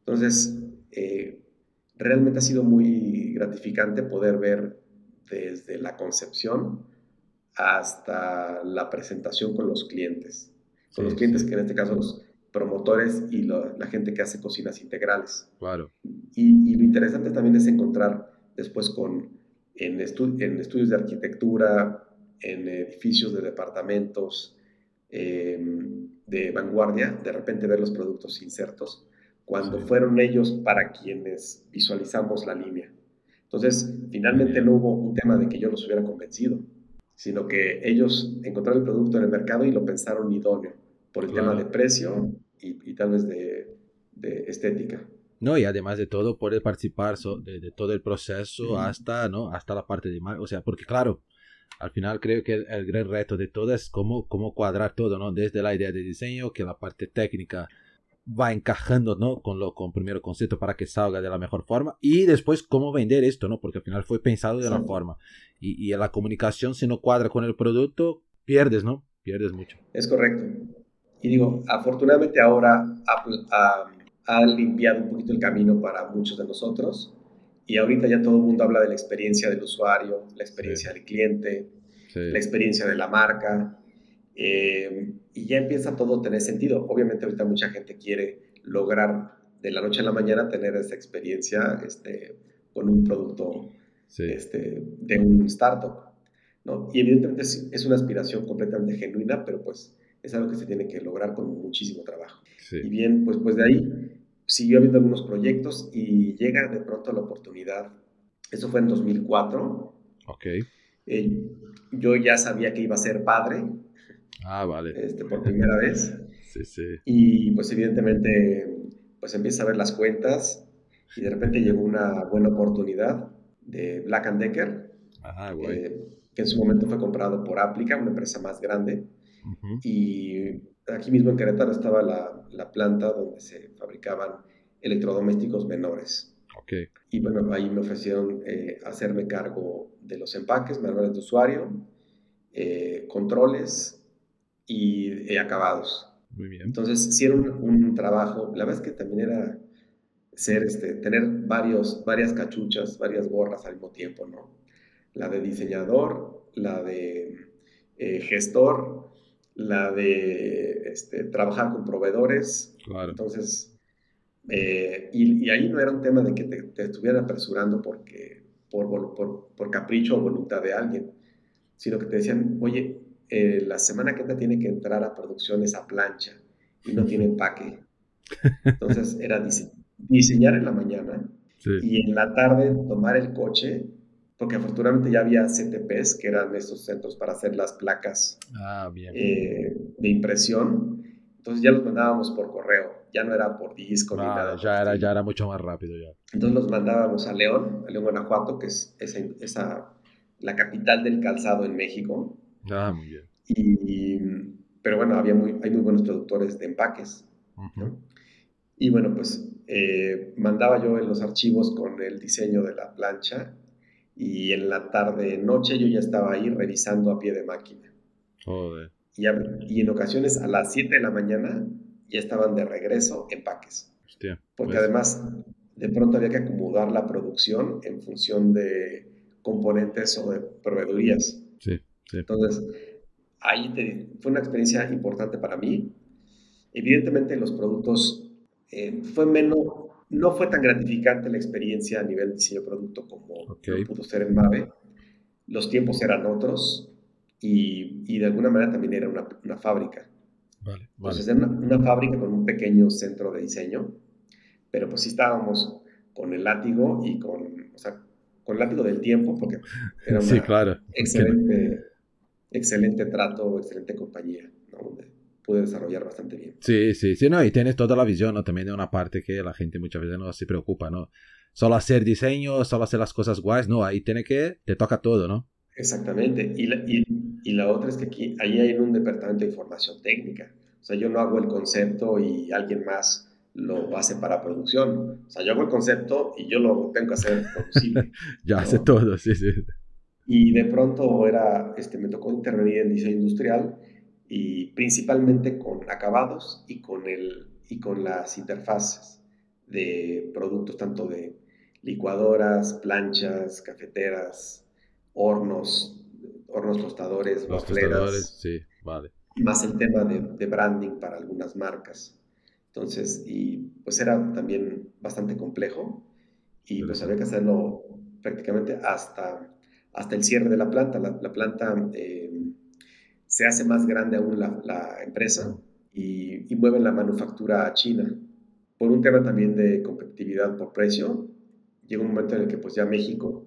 Entonces, eh, realmente ha sido muy gratificante poder ver desde la concepción hasta la presentación con los clientes. Con los clientes que en este caso los promotores y la gente que hace cocinas integrales. Claro. Y, lo interesante también es encontrar después con, en, en estudios de arquitectura, en edificios de departamentos em, de vanguardia, de repente ver los productos insertos, cuando fueron ellos para quienes visualizamos la línea. Entonces, finalmente no hubo un tema de que yo los hubiera convencido, sino que ellos encontraron el producto en el mercado y lo pensaron idóneo por el tema de precio y, tal vez de, estética. No, y además de todo, poder participar de, todo el proceso hasta, ¿no? hasta la parte de. O sea, porque claro, al final creo que el, gran reto de todo es cómo, cómo cuadrar todo, ¿no? Desde la idea de diseño, que la parte técnica va encajando, ¿no? Con lo con primero concepto para que salga de la mejor forma y después cómo vender esto, ¿no? Porque al final fue pensado de una forma y, y la comunicación si no cuadra con el producto pierdes, ¿no? Pierdes mucho. Es correcto. Y digo, afortunadamente ahora Apple ha, ha limpiado un poquito el camino para muchos de nosotros y ahorita ya todo el mundo habla de la experiencia del usuario, la experiencia del cliente, la experiencia de la marca. Eh, y ya empieza todo a tener sentido. Obviamente ahorita mucha gente quiere lograr de la noche a la mañana tener esa experiencia este, con un producto este, de un startup. ¿no? Y evidentemente es, una aspiración completamente genuina, pero pues es algo que se tiene que lograr con muchísimo trabajo. Y bien, pues, pues de ahí siguió habiendo algunos proyectos y llega de pronto la oportunidad. Eso fue en 2004. Ok. Eh, yo ya sabía que iba a ser padre. Ah, vale. Este, por primera vez. Sí, sí. Y pues evidentemente, pues empieza a ver las cuentas y de repente llegó una buena oportunidad de Black Decker. Ajá, eh, que en su momento fue comprado por Applica, una empresa más grande. Y aquí mismo en Querétaro estaba la, la, planta donde se fabricaban electrodomésticos menores. Okay. Y bueno, ahí me ofrecieron eh, hacerme cargo de los empaques, manuales de usuario, eh, controles y eh, acabados. Muy bien. Entonces, sí era un, trabajo, la verdad es que también era ser, este, tener varios, varias cachuchas, varias gorras al mismo tiempo, ¿no? La de diseñador, la de gestor, la de este, trabajar con proveedores. Claro. Entonces, eh, y, ahí no era un tema de que te, estuvieran apresurando porque, por, por, por, capricho o voluntad de alguien, sino que te decían, oye, eh, la semana que entra tiene que entrar a producción esa plancha y no tiene empaque. *laughs* Entonces era diseñar en la mañana y en la tarde tomar el coche porque afortunadamente ya había CTPs, que eran estos centros para hacer las placas ah, bien. Eh, de impresión. Entonces ya los mandábamos por correo, ya no era por disco ni nada. Ya era, ya era mucho más rápido ya. Entonces los mandábamos a León, a León, Guanajuato, que es esa, la capital del calzado en México. Ah, muy bien. Y, pero bueno, había muy, hay muy buenos productores de empaques. Y bueno, pues eh, mandaba yo en los archivos con el diseño de la plancha y en la tarde, noche, yo ya estaba ahí revisando a pie de máquina. Joder. Y, y en ocasiones a las 7 de la mañana ya estaban de regreso empaques. Hostia, Porque pues. además de pronto había que acomodar la producción en función de componentes o de proveedurías. Sí, sí. Entonces, ahí fue una experiencia importante para mí. Evidentemente los productos eh, fue menos, no fue tan gratificante la experiencia a nivel de diseño de producto como pudo ser en Mave. Los tiempos eran otros y, y de alguna manera también era una, una fábrica. Vale, Entonces era una, fábrica con un pequeño centro de diseño, pero pues sí estábamos con el látigo y con, o sea, con el látigo del tiempo, porque era *laughs* una sí, claro. excelente, excelente trato, excelente compañía, ¿no? Pude desarrollar bastante bien. Sí, sí, sí, no, y tienes toda la visión, ¿no? También de una parte que la gente muchas veces no se preocupa, ¿no? Solo hacer diseño, solo hacer las cosas guays, no, ahí tiene que, te toca todo, ¿no? Exactamente, y, y, y la otra es que aquí, ahí hay un departamento de información técnica. O sea, yo no hago el concepto y alguien más lo hace para producción. O sea, yo hago el concepto y yo lo tengo que hacer producible. *laughs* ya hace todo, sí, sí. Y de pronto era, este, me tocó intervenir en diseño industrial y principalmente con acabados y con, el, y con las interfaces de productos, tanto de licuadoras, planchas, cafeteras, hornos, hornos tostadores, Los tostadores, sí, vale. Más el tema de, de branding para algunas marcas. Entonces, y pues era también bastante complejo y pues había que hacerlo prácticamente hasta, hasta el cierre de la planta. La, planta eh, se hace más grande aún la, la empresa y, y mueven la manufactura a China. Por un tema también de competitividad por precio, llegó un momento en el que pues ya México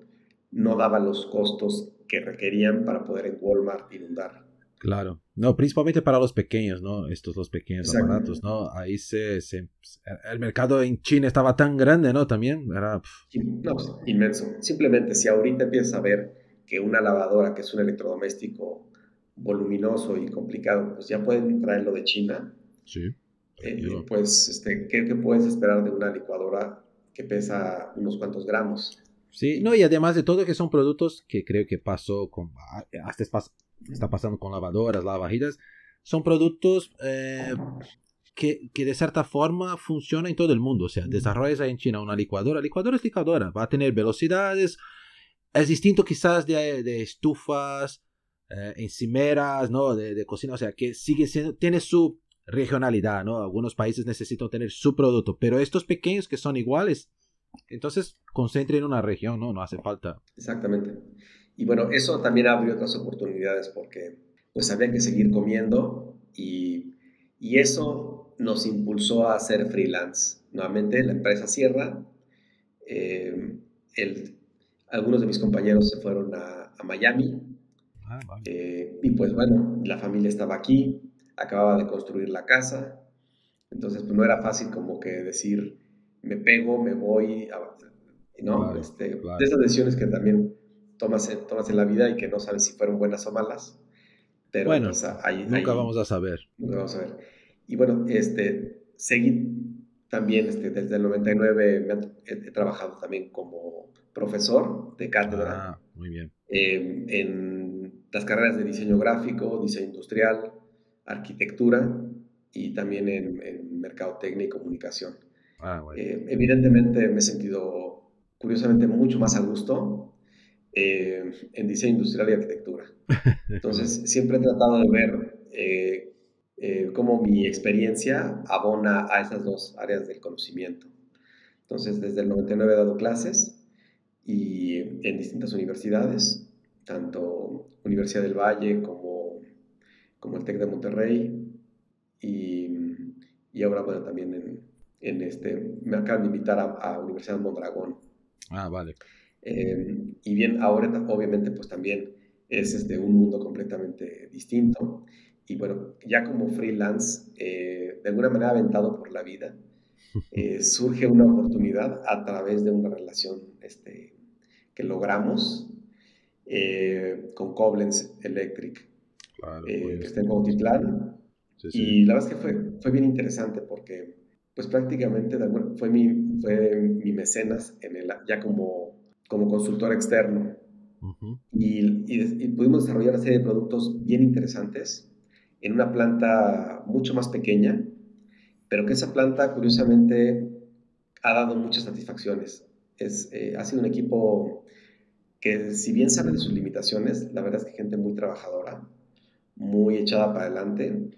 no daba los costos que requerían para poder en Walmart inundar Claro, no, principalmente para los pequeños, ¿no? Estos los pequeños aparatos, ¿no? Ahí se, se, el mercado en China estaba tan grande, ¿no? También era... No, pues, inmenso. Simplemente si ahorita empiezas a ver que una lavadora, que es un electrodoméstico voluminoso y complicado, pues ya pueden traerlo de China. Sí. Eh, pues, este, ¿qué, ¿qué puedes esperar de una licuadora que pesa unos cuantos gramos? Sí, no, y además de todo que son productos que creo que pasó con, hasta está pasando con lavadoras, lavavajillas, son productos eh, que, que, de cierta forma funcionan en todo el mundo. O sea, desarrollas ahí en China una licuadora, licuadora es licuadora, va a tener velocidades, es distinto quizás de, de estufas, eh, encimeras, ¿no? De, de, cocina, o sea, que sigue siendo, tiene su regionalidad, ¿no? Algunos países necesitan tener su producto, pero estos pequeños que son iguales, entonces concentren en una región, ¿no? No hace falta. Exactamente. Y bueno, eso también abrió otras oportunidades porque pues había que seguir comiendo y, y eso nos impulsó a hacer freelance. Nuevamente la empresa cierra, eh, el, algunos de mis compañeros se fueron a, a Miami ah, eh, y pues bueno, la familia estaba aquí, acababa de construir la casa, entonces pues no era fácil como que decir me pego, me voy, ¿no? este, De esas decisiones que también tomas, tomas en la vida y que no sabes si fueron buenas o malas. Pero bueno, pues, nunca vamos a saber. Nunca vamos a ver. Y bueno, este, seguí también este, desde el 99, he, trabajado también como profesor de cátedra. Ah, muy bien. Em, en las carreras de diseño gráfico, diseño industrial, arquitectura y también en, en mercadotecnia y comunicación. Ah, bueno. Eh, evidentemente me he sentido curiosamente mucho más a gusto eh, en diseño industrial y arquitectura. *laughs* Entonces, siempre he tratado de ver eh, eh, cómo mi experiencia abona a esas dos áreas del conocimiento. Entonces, desde el 99 he dado clases y en distintas universidades, tanto Universidad del Valle como, como el TEC de Monterrey y, y ahora, bueno, también en, en, este, me acaban de invitar a, a Universidad de Mondragón. Ah, vale. Em, y bien, ahora obviamente pues también es este, un mundo completamente distinto. Y bueno, ya como freelance, eh, de alguna manera aventado por la vida, *laughs* eh, surge una oportunidad a través de una relación este, que logramos eh, con Koblenz Electric, que está en Cuautitlán. Y la verdad es que fue, fue bien interesante porque pues prácticamente fue mi, fue mi mecenas en el, ya como como consultor externo. y, pudimos desarrollar una serie de productos bien interesantes en una planta mucho más pequeña, pero que esa planta curiosamente ha dado muchas satisfacciones. Es, eh, ha sido un equipo que si bien sabe de sus limitaciones, la verdad es que gente muy trabajadora, muy echada para adelante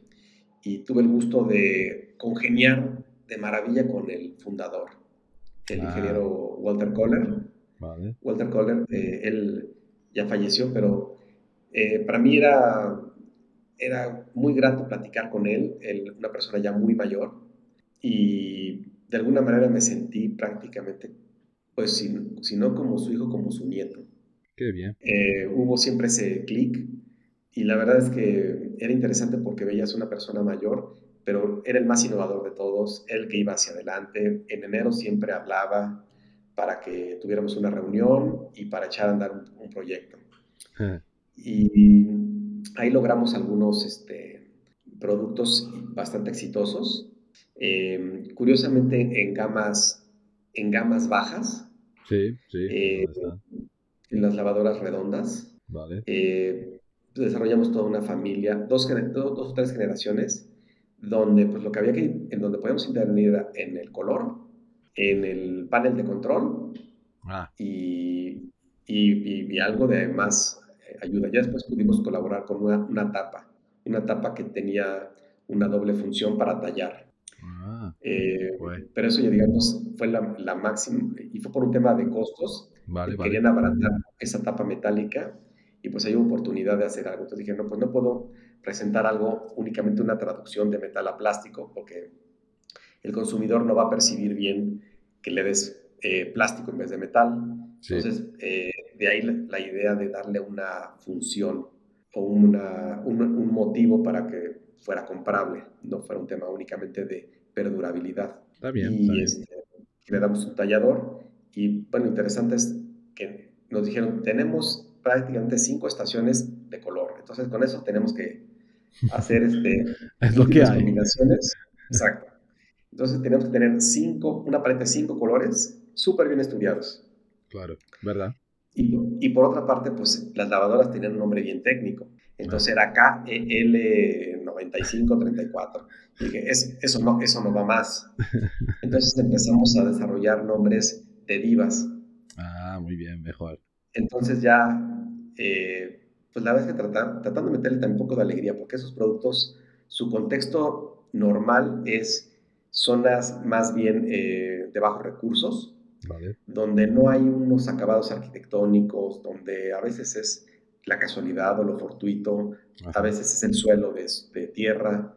y tuve el gusto de congeniar de maravilla con el fundador, el ah. ingeniero Walter Kohler Walter Kohler, eh, él ya falleció, pero eh, para mí era, era muy grato platicar con él, una persona ya muy mayor, y de alguna manera me sentí prácticamente, pues si, no como su hijo, como su nieto. Qué bien. Eh, hubo siempre ese clic, y la verdad es que era interesante porque veías una persona mayor, pero era el más innovador de todos, el que iba hacia adelante. En enero siempre hablaba, para que tuviéramos una reunión y para echar a andar un, proyecto. Y, ahí logramos algunos este, productos bastante exitosos. Em, curiosamente en gamas, en gamas bajas. Sí, sí. Eh, en las lavadoras redondas. Vale. Eh, desarrollamos toda una familia, dos, dos, o tres generaciones, donde pues lo que había que, en donde podíamos intervenir en el color, en el panel de control ah. y, y, y, algo de más eh, ayuda. Ya después pudimos colaborar con una, una tapa, una tapa que tenía una doble función para tallar. Eh, pero eso ya digamos fue la, la, máxima y fue por un tema de costos. Vale, Querían abaratar esa tapa metálica y pues hay oportunidad de hacer algo. Entonces dije, no, pues no puedo presentar algo únicamente una traducción de metal a plástico porque el consumidor no va a percibir bien que le des eh, plástico en vez de metal. Entonces, eh, de ahí la, idea de darle una función o una, un, un, motivo para que fuera comprable, no fuera un tema únicamente de perdurabilidad. Está bien. Y Este, le damos un tallador y bueno, interesante es que nos dijeron, tenemos prácticamente cinco estaciones de color, entonces con eso tenemos que hacer este, *laughs* es lo que hay. combinaciones. Exacto. Entonces tenemos que tener cinco, una paleta de cinco colores súper bien estudiados. Claro, ¿verdad? Y, y, por otra parte, pues las lavadoras tenían un nombre bien técnico. Entonces era KEL9534. Y dije, eso, no, eso no va más. *laughs* Entonces empezamos a desarrollar nombres de divas. Ah, muy bien, mejor. Entonces ya, eh, pues la verdad es que tratando de meterle también un poco de alegría, porque esos productos, su contexto normal es zonas más bien eh, de bajos recursos, donde no hay unos acabados arquitectónicos, donde a veces es la casualidad o lo fortuito, a veces es el suelo de, tierra,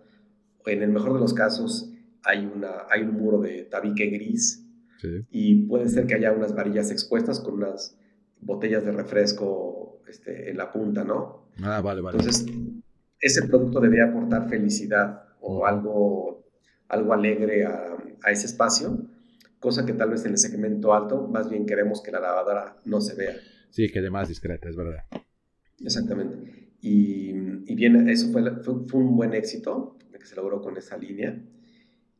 en el mejor de los casos hay, una, hay un muro de tabique gris y puede ser que haya unas varillas expuestas con unas botellas de refresco este, en la punta, ¿no? Ah, vale, vale. Entonces, ese producto debe aportar felicidad o algo, algo alegre a, a ese espacio, cosa que tal vez en el segmento alto más bien queremos que la lavadora no se vea. Sí, quede más discreta, es verdad. Exactamente. Y, y bien, eso fue, fue, un buen éxito que se logró con esa línea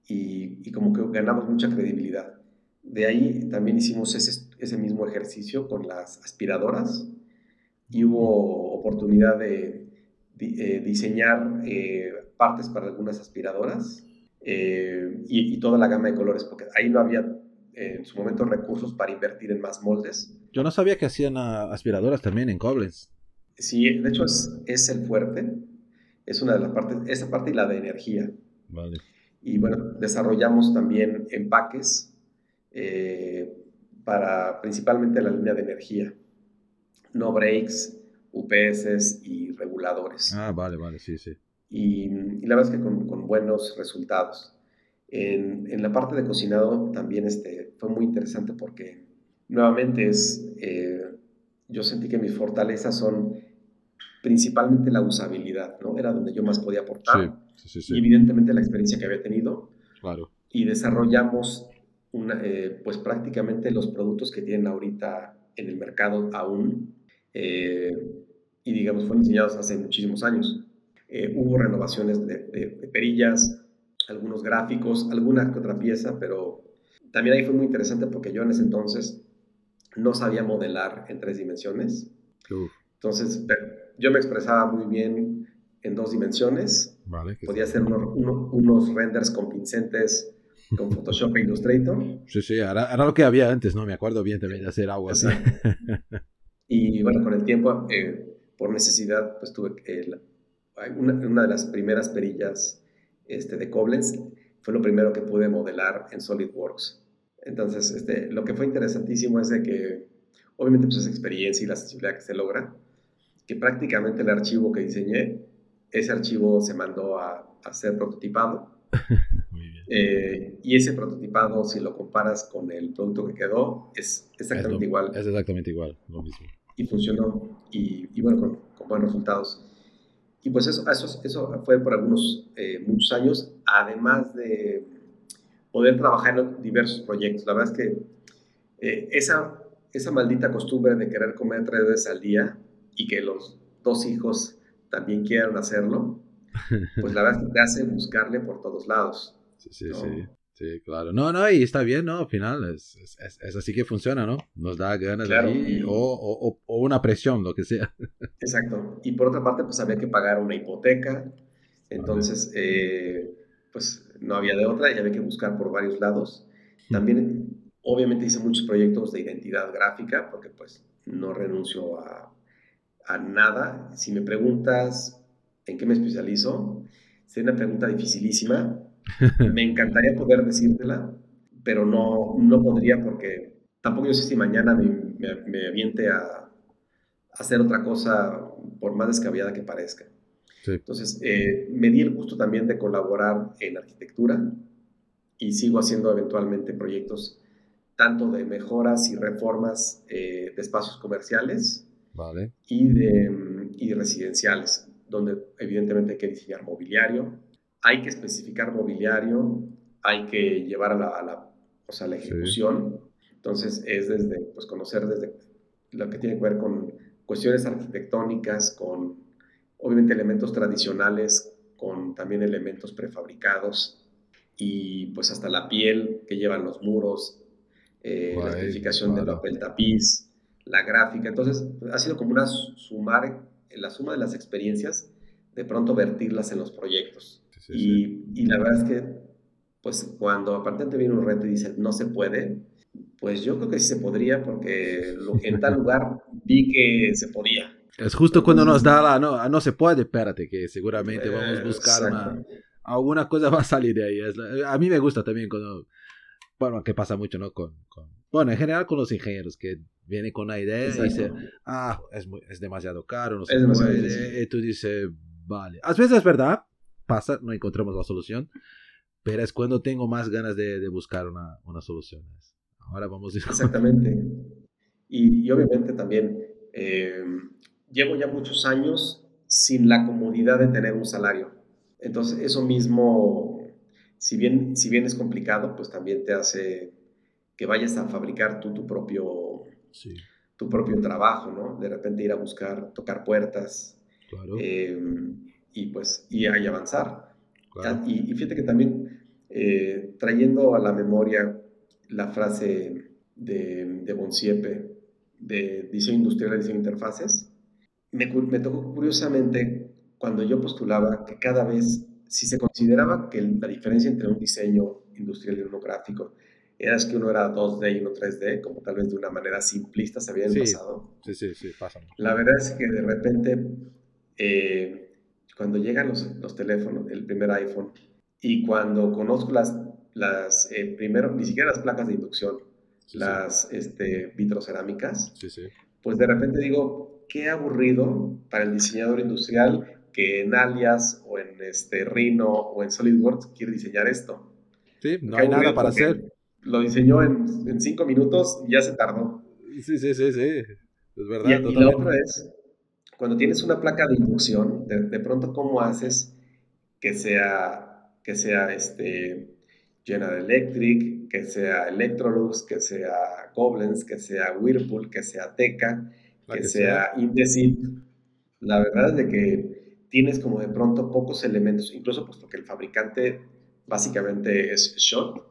y, y, como que ganamos mucha credibilidad. De ahí también hicimos ese, ese mismo ejercicio con las aspiradoras y hubo oportunidad de, eh, diseñar eh, partes para algunas aspiradoras eh, y, y, toda la gama de colores, porque ahí no había en su momento recursos para invertir en más moldes. Yo no sabía que hacían aspiradoras también en Koblenz. Sí, de hecho es, es el fuerte, es una de las partes, esa parte y la de energía. Vale. Y bueno, desarrollamos también empaques eh, para principalmente la línea de energía, no breaks, UPS y reguladores. Ah, vale, vale, sí, sí. Y, y la verdad es que con, con buenos resultados. En, en, la parte de cocinado también este, fue muy interesante porque nuevamente es, eh, yo sentí que mis fortalezas son principalmente la usabilidad, ¿no? Era donde yo más podía aportar. Sí, sí, sí, y evidentemente la experiencia que había tenido. Claro. Y desarrollamos una, eh, pues prácticamente los productos que tienen ahorita en el mercado aún. Eh, y digamos, fueron diseñados hace muchísimos años. Eh, hubo renovaciones de, de, de, perillas, algunos gráficos, alguna que otra pieza, pero también ahí fue muy interesante porque yo en ese entonces no sabía modelar en tres dimensiones. Entonces, yo me expresaba muy bien en dos dimensiones. Vale, Podía hacer unos, unos, unos, renders convincentes con *laughs* Photoshop e Illustrator. Sí, sí, era, era, lo que había antes, ¿no? Me acuerdo bien también de hacer agua. Sí. *laughs* y bueno, con el tiempo, eh, por necesidad, pues tuve eh, una, una, de las primeras perillas este, de Koblenz, fue lo primero que pude modelar en SolidWorks. Entonces, este, lo que fue interesantísimo es de que, obviamente, pues esa experiencia y la sensibilidad que se logra, que prácticamente el archivo que diseñé, ese archivo se mandó a, a ser prototipado. *laughs* Muy bien. Eh, y ese prototipado, si lo comparas con el producto que quedó, es exactamente es lo, igual. Es exactamente igual, lo mismo. Y funcionó, y, y bueno, con, con, buenos resultados. Y pues eso, eso, eso fue por algunos, eh, muchos años, además de poder trabajar en diversos proyectos. La verdad es que eh, esa, esa maldita costumbre de querer comer tres veces al día y que los dos hijos también quieran hacerlo, pues la verdad te hace buscarle por todos lados. Sí, sí, sí. Sí, claro. No, no, y está bien, ¿no? Al final es, es, es así que funciona, ¿no? Nos da ganas de ahí, o, o, o, una presión, lo que sea. Exacto. Y por otra parte, pues había que pagar una hipoteca. Entonces, eh, pues no había de otra y había que buscar por varios lados. También, obviamente, hice muchos proyectos de identidad gráfica, porque pues no renuncio a, a nada. Si me preguntas en qué me especializo, sería una pregunta dificilísima *laughs* me encantaría poder decírtela, pero no, no podría porque tampoco yo sé si mañana me, me, aviente a, hacer otra cosa por más descabellada que parezca. Entonces, eh, me di el gusto también de colaborar en arquitectura y sigo haciendo eventualmente proyectos tanto de mejoras y reformas eh, de espacios comerciales vale. y, de, y residenciales, donde evidentemente hay que diseñar mobiliario, hay que especificar mobiliario, hay que llevar a la, o sea, la ejecución. Entonces es desde, pues conocer desde lo que tiene que ver con cuestiones arquitectónicas, con obviamente elementos tradicionales, con también elementos prefabricados y pues hasta la piel que llevan los muros, eh, la especificación del papel tapiz, la gráfica. Entonces ha sido como una sumar, la suma de las experiencias, de pronto vertirlas en los proyectos y, la verdad es que, pues cuando aparte te viene un reto y dice no se puede, pues yo creo que sí se podría porque en tal lugar vi que se podía. Es justo cuando nos da la, no, no se puede, espérate, que seguramente vamos a buscar una, alguna cosa va a salir de ahí. a mí me gusta también cuando, bueno, que pasa mucho, ¿no? Con, bueno, en general con los ingenieros, que vienen con una idea y dicen, ah, es, es demasiado caro, no puede, y tú dices, vale. A veces es verdad, pasa, no encontramos la solución, pero es cuando tengo más ganas de, buscar una, una, solución. Ahora vamos a. Exactamente. Y, obviamente también eh, llevo ya muchos años sin la comodidad de tener un salario. Entonces, eso mismo, si bien, si bien es complicado, pues también te hace que vayas a fabricar tú tu propio, tu propio trabajo, ¿no? De repente ir a buscar, tocar puertas. Claro. Eh, y pues y, y avanzar. Y, fíjate que también eh, trayendo a la memoria la frase de, de Bonsiepe de diseño industrial y diseño de interfaces, me, me tocó curiosamente cuando yo postulaba que cada vez, si se consideraba que la diferencia entre un diseño industrial y uno gráfico era que uno era 2D y uno 3D, como tal vez de una manera simplista se había pasado. Sí, sí, sí, pasa. La verdad es que de repente eh, cuando llegan los, los, teléfonos, el primer iPhone, y cuando conozco las, las eh, primero, ni siquiera las placas de inducción, las Este, vitrocerámicas, pues de repente digo, qué aburrido para el diseñador industrial que en Alias o en este Rhino o en SolidWorks quiere diseñar esto. Sí, no hay nada para hacer. Lo diseñó en, en, cinco minutos y ya se tardó. Sí, sí, sí, sí. Es verdad. Y, y la otra es, cuando tienes una placa de inducción, de, pronto, ¿cómo haces que sea, que sea este, General Electric, que sea Electrolux, que sea Koblenz, que sea Whirlpool, que sea Teca, que, sea, Indesit? La verdad es de que tienes como de pronto pocos elementos, incluso puesto que el fabricante básicamente es Shot,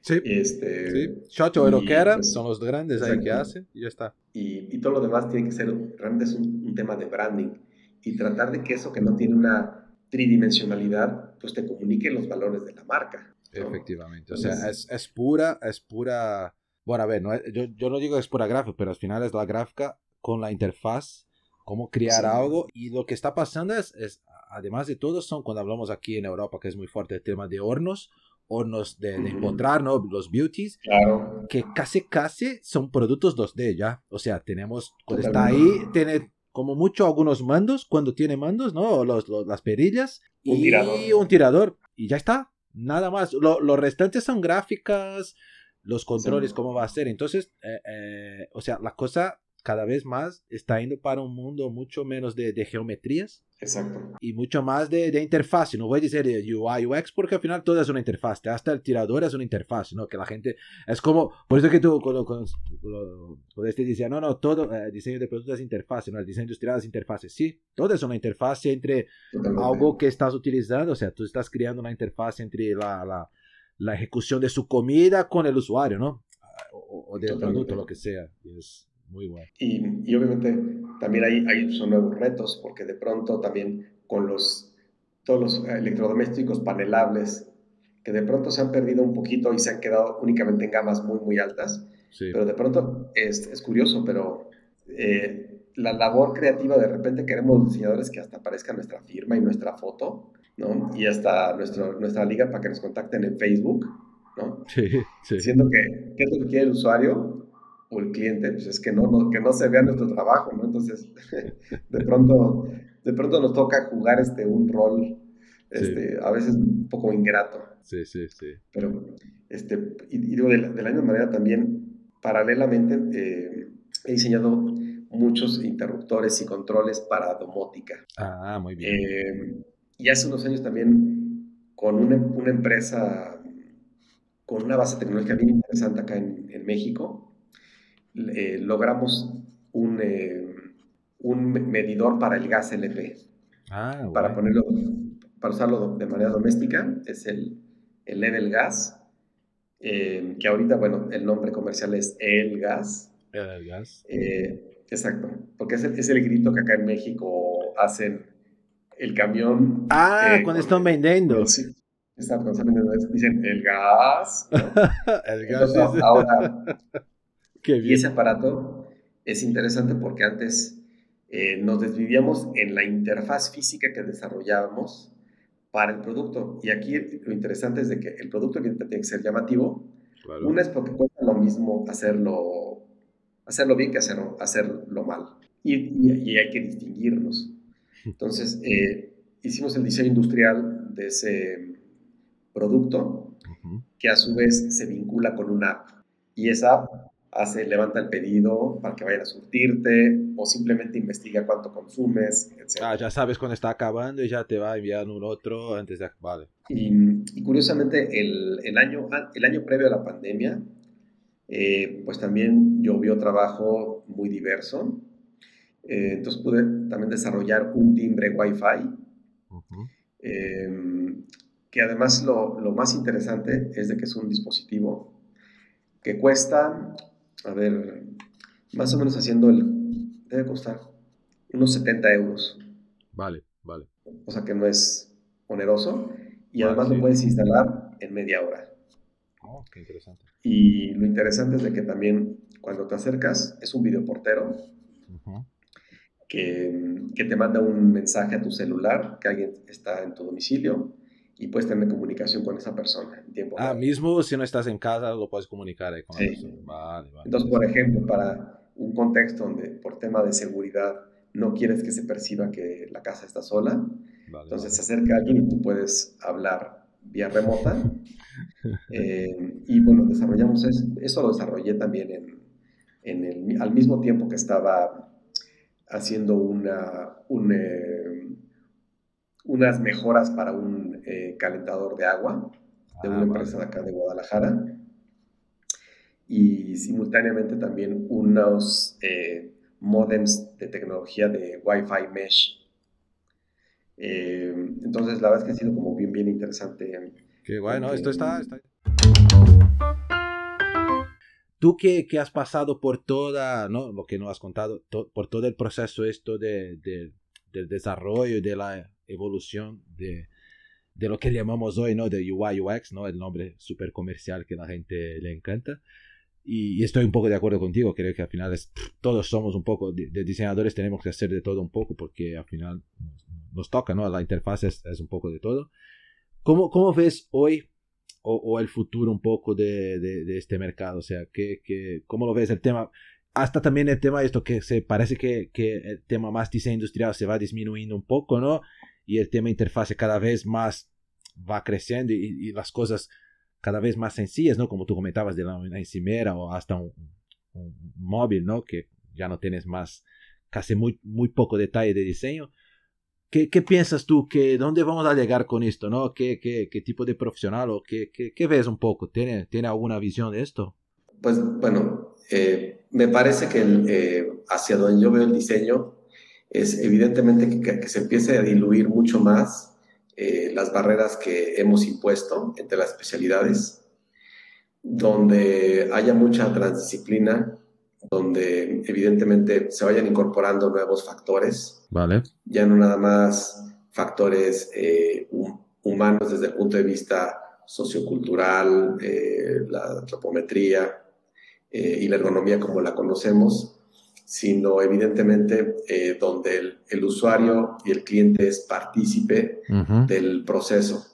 Sí. Este, sí. Shot o pues, son los grandes ahí que hacen y ya está. Y, y, todo lo demás tiene que ser, realmente es un, tema de branding y tratar de que eso que no tiene una tridimensionalidad, pues te comunique los valores de la marca. Efectivamente, o sea, es, es, pura, es pura, bueno, a ver, no, yo, yo no digo que es pura gráfica, pero al final es la gráfica con la interfaz, cómo crear algo y lo que está pasando es, es, además de todo, son cuando hablamos aquí en Europa, que es muy fuerte el tema de hornos, hornos de, de encontrar, ¿no? Los beauties, claro. que casi, casi son productos 2D ya. O sea, tenemos, cuando está ahí, tiene como mucho algunos mandos, cuando tiene mandos, ¿no? Los, las perillas un y tirador. un tirador. Y ya está, nada más. Lo, los restantes son gráficas, los controles, cómo va a ser. Entonces, eh, eh, o sea, la cosa cada vez más está indo para un mundo mucho menos de, de geometrías Exacto. Y mucho más de, de, interfaz. No voy a decir UI, UX, porque al final todo es una interfaz. Hasta el tirador es una interfaz, ¿no? Que la gente. Es como. Por eso que tú cuando, cuando, cuando este decía, no, no, todo eh, diseño de productos es interfaz, ¿no? El diseño industrial es interfaz. Sí, todo es una interfaz entre algo que estás utilizando. O sea, tú estás creando una interfaz entre la, la, la ejecución de su comida con el usuario, ¿no? O, o del producto, lo que sea. Es, muy bueno. Y, y obviamente también hay, hay, son nuevos retos, porque de pronto también con los, todos los electrodomésticos panelables, que de pronto se han perdido un poquito y se han quedado únicamente en gamas muy, muy altas. Sí. Pero de pronto es, es curioso, pero eh, la labor creativa, de repente queremos diseñadores que hasta aparezca nuestra firma y nuestra foto, ¿no? Y hasta nuestro, nuestra liga para que nos contacten en Facebook, ¿no? Sí, sí. Siendo que, ¿qué es lo que quiere el usuario? O el cliente, pues es que no, no, que no se vea nuestro trabajo, ¿no? Entonces, *laughs* de pronto, de pronto nos toca jugar este, un rol, este, a veces un poco ingrato. Sí, sí, sí. Pero, este, y, digo, de la, de la, misma manera también, paralelamente, eh, he diseñado muchos interruptores y controles para domótica. Ah, muy bien. Eh, y hace unos años también, con una, una, empresa, con una base tecnológica bien interesante acá en, en México, eh, logramos un, eh, un medidor para el gas LP. Ah, para ponerlo, para usarlo de manera doméstica, es el, el Level Gas, eh, que ahorita, bueno, el nombre comercial es El Gas. El Gas. exacto, porque es el, es el grito que acá en México hacen el camión. Ah, cuando están vendiendo. Sí, están, vendiendo, dicen el gas. *laughs* el gas. Entonces, ahora *laughs* y ese aparato es interesante porque antes eh, nos desvivíamos en la interfaz física que desarrollábamos para el producto. Y aquí lo interesante es de que el producto tiene que ser llamativo. Una es porque cuesta lo mismo hacerlo, hacerlo bien que hacerlo, hacerlo mal. Y, y, hay que distinguirnos. Entonces, eh, hicimos el diseño industrial de ese producto, que a su vez se vincula con una app. Y esa app hace, levanta el pedido para que vayan a surtirte o simplemente investiga cuánto consumes, etc. Ah, ya sabes cuándo está acabando y ya te va a enviar un otro antes de... Vale. Y, curiosamente, el, el, año, el año previo a la pandemia, eh, pues también yo vi trabajo muy diverso. Eh, entonces pude también desarrollar un timbre Wi-Fi, eh, que además lo, lo más interesante es de que es un dispositivo que cuesta a ver, más o menos haciendo el, debe costar unos 70 euros. Vale, vale. O sea que no es oneroso y además lo puedes instalar en media hora. Oh, qué interesante. Y lo interesante es de que también cuando te acercas es un videoportero que, que te manda un mensaje a tu celular que alguien está en tu domicilio y puedes tener comunicación con esa persona en tiempo Ah, mismo si no estás en casa, lo puedes comunicar ahí con sí. Vale, vale. Entonces, por ejemplo, para un contexto donde por tema de seguridad no quieres que se perciba que la casa está sola, vale, entonces se acerca alguien y tú puedes hablar vía remota. *laughs* eh, y bueno, desarrollamos eso, eso lo desarrollé también en, en el, al mismo tiempo que estaba haciendo una, un, eh, unas mejoras para un eh, calentador de agua de una ah, empresa de acá de Guadalajara y simultáneamente también unos eh, modems de tecnología de Wi-Fi Mesh. Eh, entonces, la verdad es que ha sido como bien, bien interesante. Qué bueno, esto está, está... Tú que, que, has pasado por toda, ¿no? lo que nos has contado, to, por todo el proceso esto de, de, del desarrollo, de la evolución de, de lo que llamamos hoy, ¿no? De UI UX, ¿no? El nombre súper comercial que a la gente le encanta. Y, y, estoy un poco de acuerdo contigo, creo que al final es, todos somos un poco, de, de, diseñadores tenemos que hacer de todo un poco porque al final nos, nos toca, ¿no? La interfaz es, es, un poco de todo. ¿Cómo, cómo ves hoy o, o, el futuro un poco de, de, de este mercado? O sea, ¿qué, qué, ¿cómo lo ves el tema? Hasta también el tema de esto que se parece que, que el tema más diseño industrial se va disminuyendo un poco, ¿no? Y el tema interfaz cada vez más va creciendo y, las cosas cada vez más sencillas, ¿no? Como tú comentabas de la encimera o hasta un, móvil, ¿no? Que ya no tienes más, casi muy, muy poco detalle de diseño. ¿Qué, ¿Qué, piensas tú? Que, ¿Dónde vamos a llegar con esto? ¿no? ¿Qué, qué, qué tipo de profesional o qué, qué, qué ves un poco? ¿Tiene, ¿Tiene alguna visión de esto? Pues bueno, eh, me parece que eh, hacia donde yo veo el diseño es evidentemente que, se empiece a diluir mucho más eh, las barreras que hemos impuesto entre las especialidades, donde haya mucha transdisciplina, donde evidentemente se vayan incorporando nuevos factores. Vale. Ya no nada más factores humanos desde el punto de vista sociocultural, la antropometría, eh, y la ergonomía como la conocemos, sino evidentemente eh, donde el, usuario y el cliente es partícipe del proceso,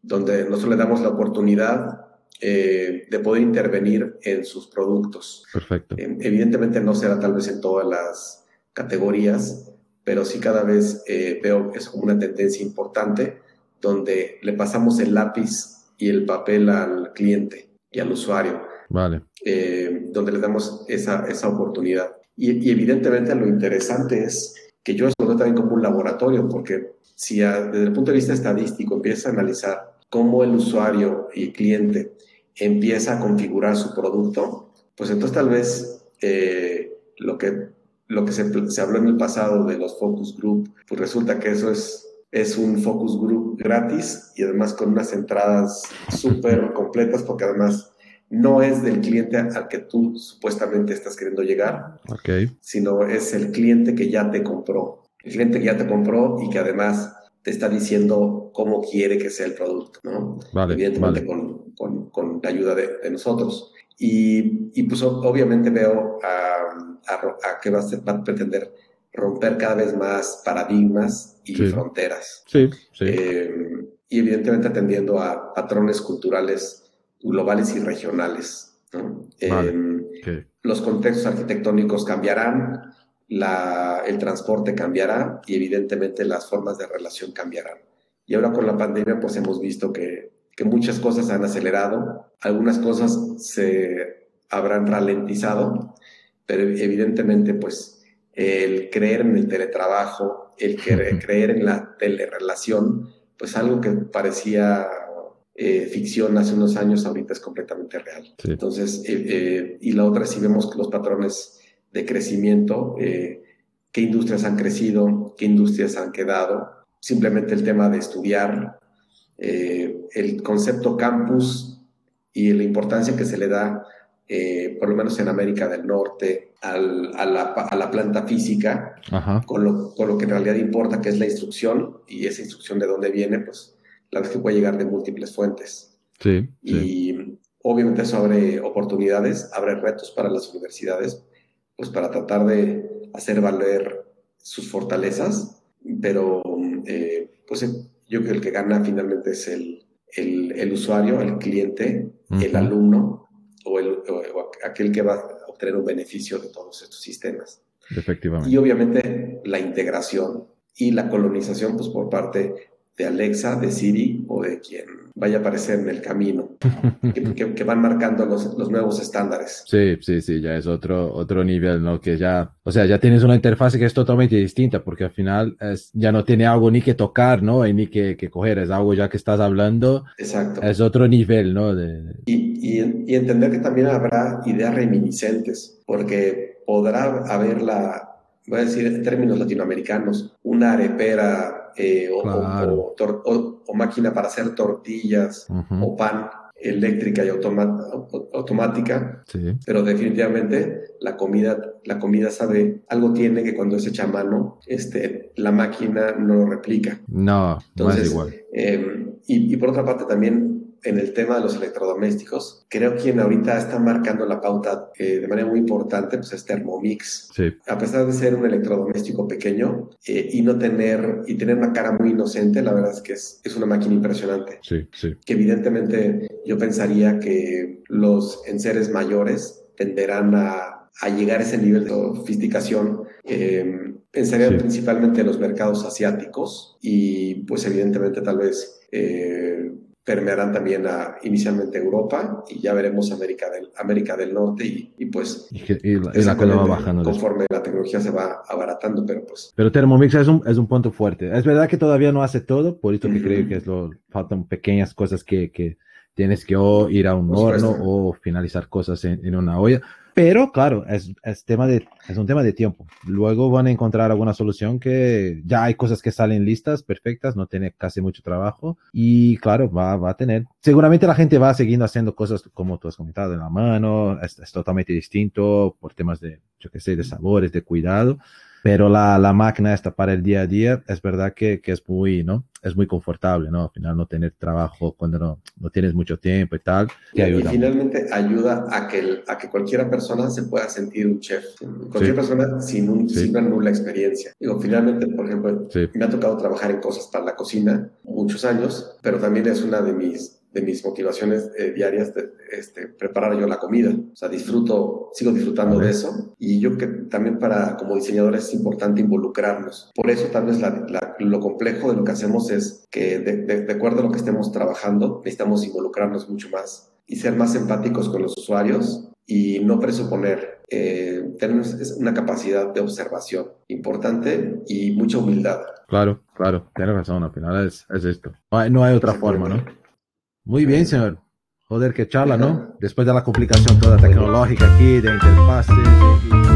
donde nosotros le damos la oportunidad eh, de poder intervenir en sus productos. Perfecto. evidentemente no será tal vez en todas las categorías, pero sí cada vez veo que es como una tendencia importante donde le pasamos el lápiz y el papel al cliente y al usuario Vale. Eh, donde le damos esa, esa oportunidad. Y, evidentemente lo interesante es que yo lo también como un laboratorio, porque si desde el punto de vista estadístico empieza a analizar cómo el usuario y el cliente empieza a configurar su producto, pues entonces tal vez eh, lo que, lo que se, se, habló en el pasado de los focus group, pues resulta que eso es, es un focus group gratis y además con unas entradas súper completas, porque además no es del cliente al que tú supuestamente estás queriendo llegar, sino es el cliente que ya te compró. El cliente que ya te compró y que además te está diciendo cómo quiere que sea el producto, ¿no? Vale, Evidentemente Con, con, la ayuda de, nosotros. Y, y, pues obviamente veo a, a, que va a, a, pretender romper cada vez más paradigmas y fronteras. Sí, sí. Eh, y evidentemente atendiendo a patrones culturales globales y regionales. Em, los contextos arquitectónicos cambiarán, el transporte cambiará y evidentemente las formas de relación cambiarán. Y ahora con la pandemia pues hemos visto que, que muchas cosas han acelerado, algunas cosas se habrán ralentizado, pero evidentemente pues el creer en el teletrabajo, el *laughs* creer en la telerelación, pues algo que parecía eh, ficción hace unos años, ahorita es completamente real. Entonces, eh, eh, y la otra, si vemos los patrones de crecimiento, qué industrias han crecido, qué industrias han quedado, simplemente el tema de estudiar, el concepto campus y la importancia que se le da, por lo menos en América del Norte, a, la, planta física, con lo, con lo que en realidad importa, que es la instrucción, y esa instrucción de dónde viene, pues la vez que puede llegar de múltiples fuentes. Sí, y obviamente eso abre oportunidades, abre retos para las universidades, pues para tratar de hacer valer sus fortalezas, pero eh, pues yo creo que el que gana finalmente es el, el, usuario, el cliente, el alumno o, el, o aquel que va a obtener un beneficio de todos estos sistemas. Efectivamente. Y obviamente la integración y la colonización pues por parte de Alexa, de Siri o de quien vaya a aparecer en el camino, *laughs* que, van marcando los, los, nuevos estándares. Sí, sí, sí, ya es otro, otro nivel, ¿no? Que ya, o sea, ya tienes una interfaz que es totalmente distinta, porque al final es, ya no tiene algo ni que tocar, ¿no? Y ni que, que coger, es algo ya que estás hablando. Exacto. Es otro nivel, ¿no? De... Y, y, y entender que también habrá ideas reminiscentes, porque podrá haber la, voy a decir en términos latinoamericanos, una arepera eh, o, máquina para hacer tortillas o pan eléctrica y automática, pero definitivamente la comida, la comida sabe, algo tiene que cuando es hecha a mano, este, la máquina no lo replica. No, no es igual. Em, y, y, por otra parte también en el tema de los electrodomésticos, creo que quien ahorita está marcando la pauta eh, de manera muy importante pues es Thermomix. A pesar de ser un electrodoméstico pequeño eh, y no tener y tener una cara muy inocente, la verdad es que es, es una máquina impresionante. Sí, sí. Que evidentemente yo pensaría que los enseres mayores tenderán a, a llegar a ese nivel de sofisticación. Eh, pensaría principalmente en los mercados asiáticos y pues evidentemente tal vez permearán también a, inicialmente Europa y ya veremos América del, América del Norte y, pues y, la cosa va bajando conforme la tecnología se va abaratando, pero pues... Pero Thermomix es un, es un punto fuerte. Es verdad que todavía no hace todo, por eso que creo que es lo, faltan pequeñas cosas que, que tienes que o ir a un horno o finalizar cosas en, en una olla pero claro, es, es, tema de, es un tema de tiempo. Luego van a encontrar alguna solución que ya hay cosas que salen listas, perfectas, no tiene casi mucho trabajo. Y claro, va, va a tener. Seguramente la gente va siguiendo haciendo cosas como tú has comentado en la mano. Es, es totalmente distinto por temas de, yo qué sé, de sabores, de cuidado pero la, la, máquina esta para el día a día es verdad que, que, es muy, ¿no? Es muy confortable, ¿no? Al final no tener trabajo cuando no, no tienes mucho tiempo y tal. y, y finalmente ayuda a que, a que cualquier persona se pueda sentir un chef. Cualquier persona sin, un, sin una nula experiencia. Digo, finalmente, por ejemplo, me ha tocado trabajar en cosas para la cocina muchos años, pero también es una de mis de mis motivaciones eh, diarias de este, preparar yo la comida. O sea, disfruto, sigo disfrutando de eso. Y yo que también para, como diseñadores, es importante involucrarnos. Por eso tal vez lo complejo de lo que hacemos es que de, de, acuerdo a lo que estemos trabajando, necesitamos involucrarnos mucho más y ser más empáticos con los usuarios y no presuponer. Eh, tener una capacidad de observación importante y mucha humildad. Claro, claro, tienes razón, al final es, es esto. No hay, no hay otra forma, ¿no? Muy bien, señor. Joder, qué charla, ¿no? *laughs* Después de la complicación toda tecnológica aquí, de interfaces. Y...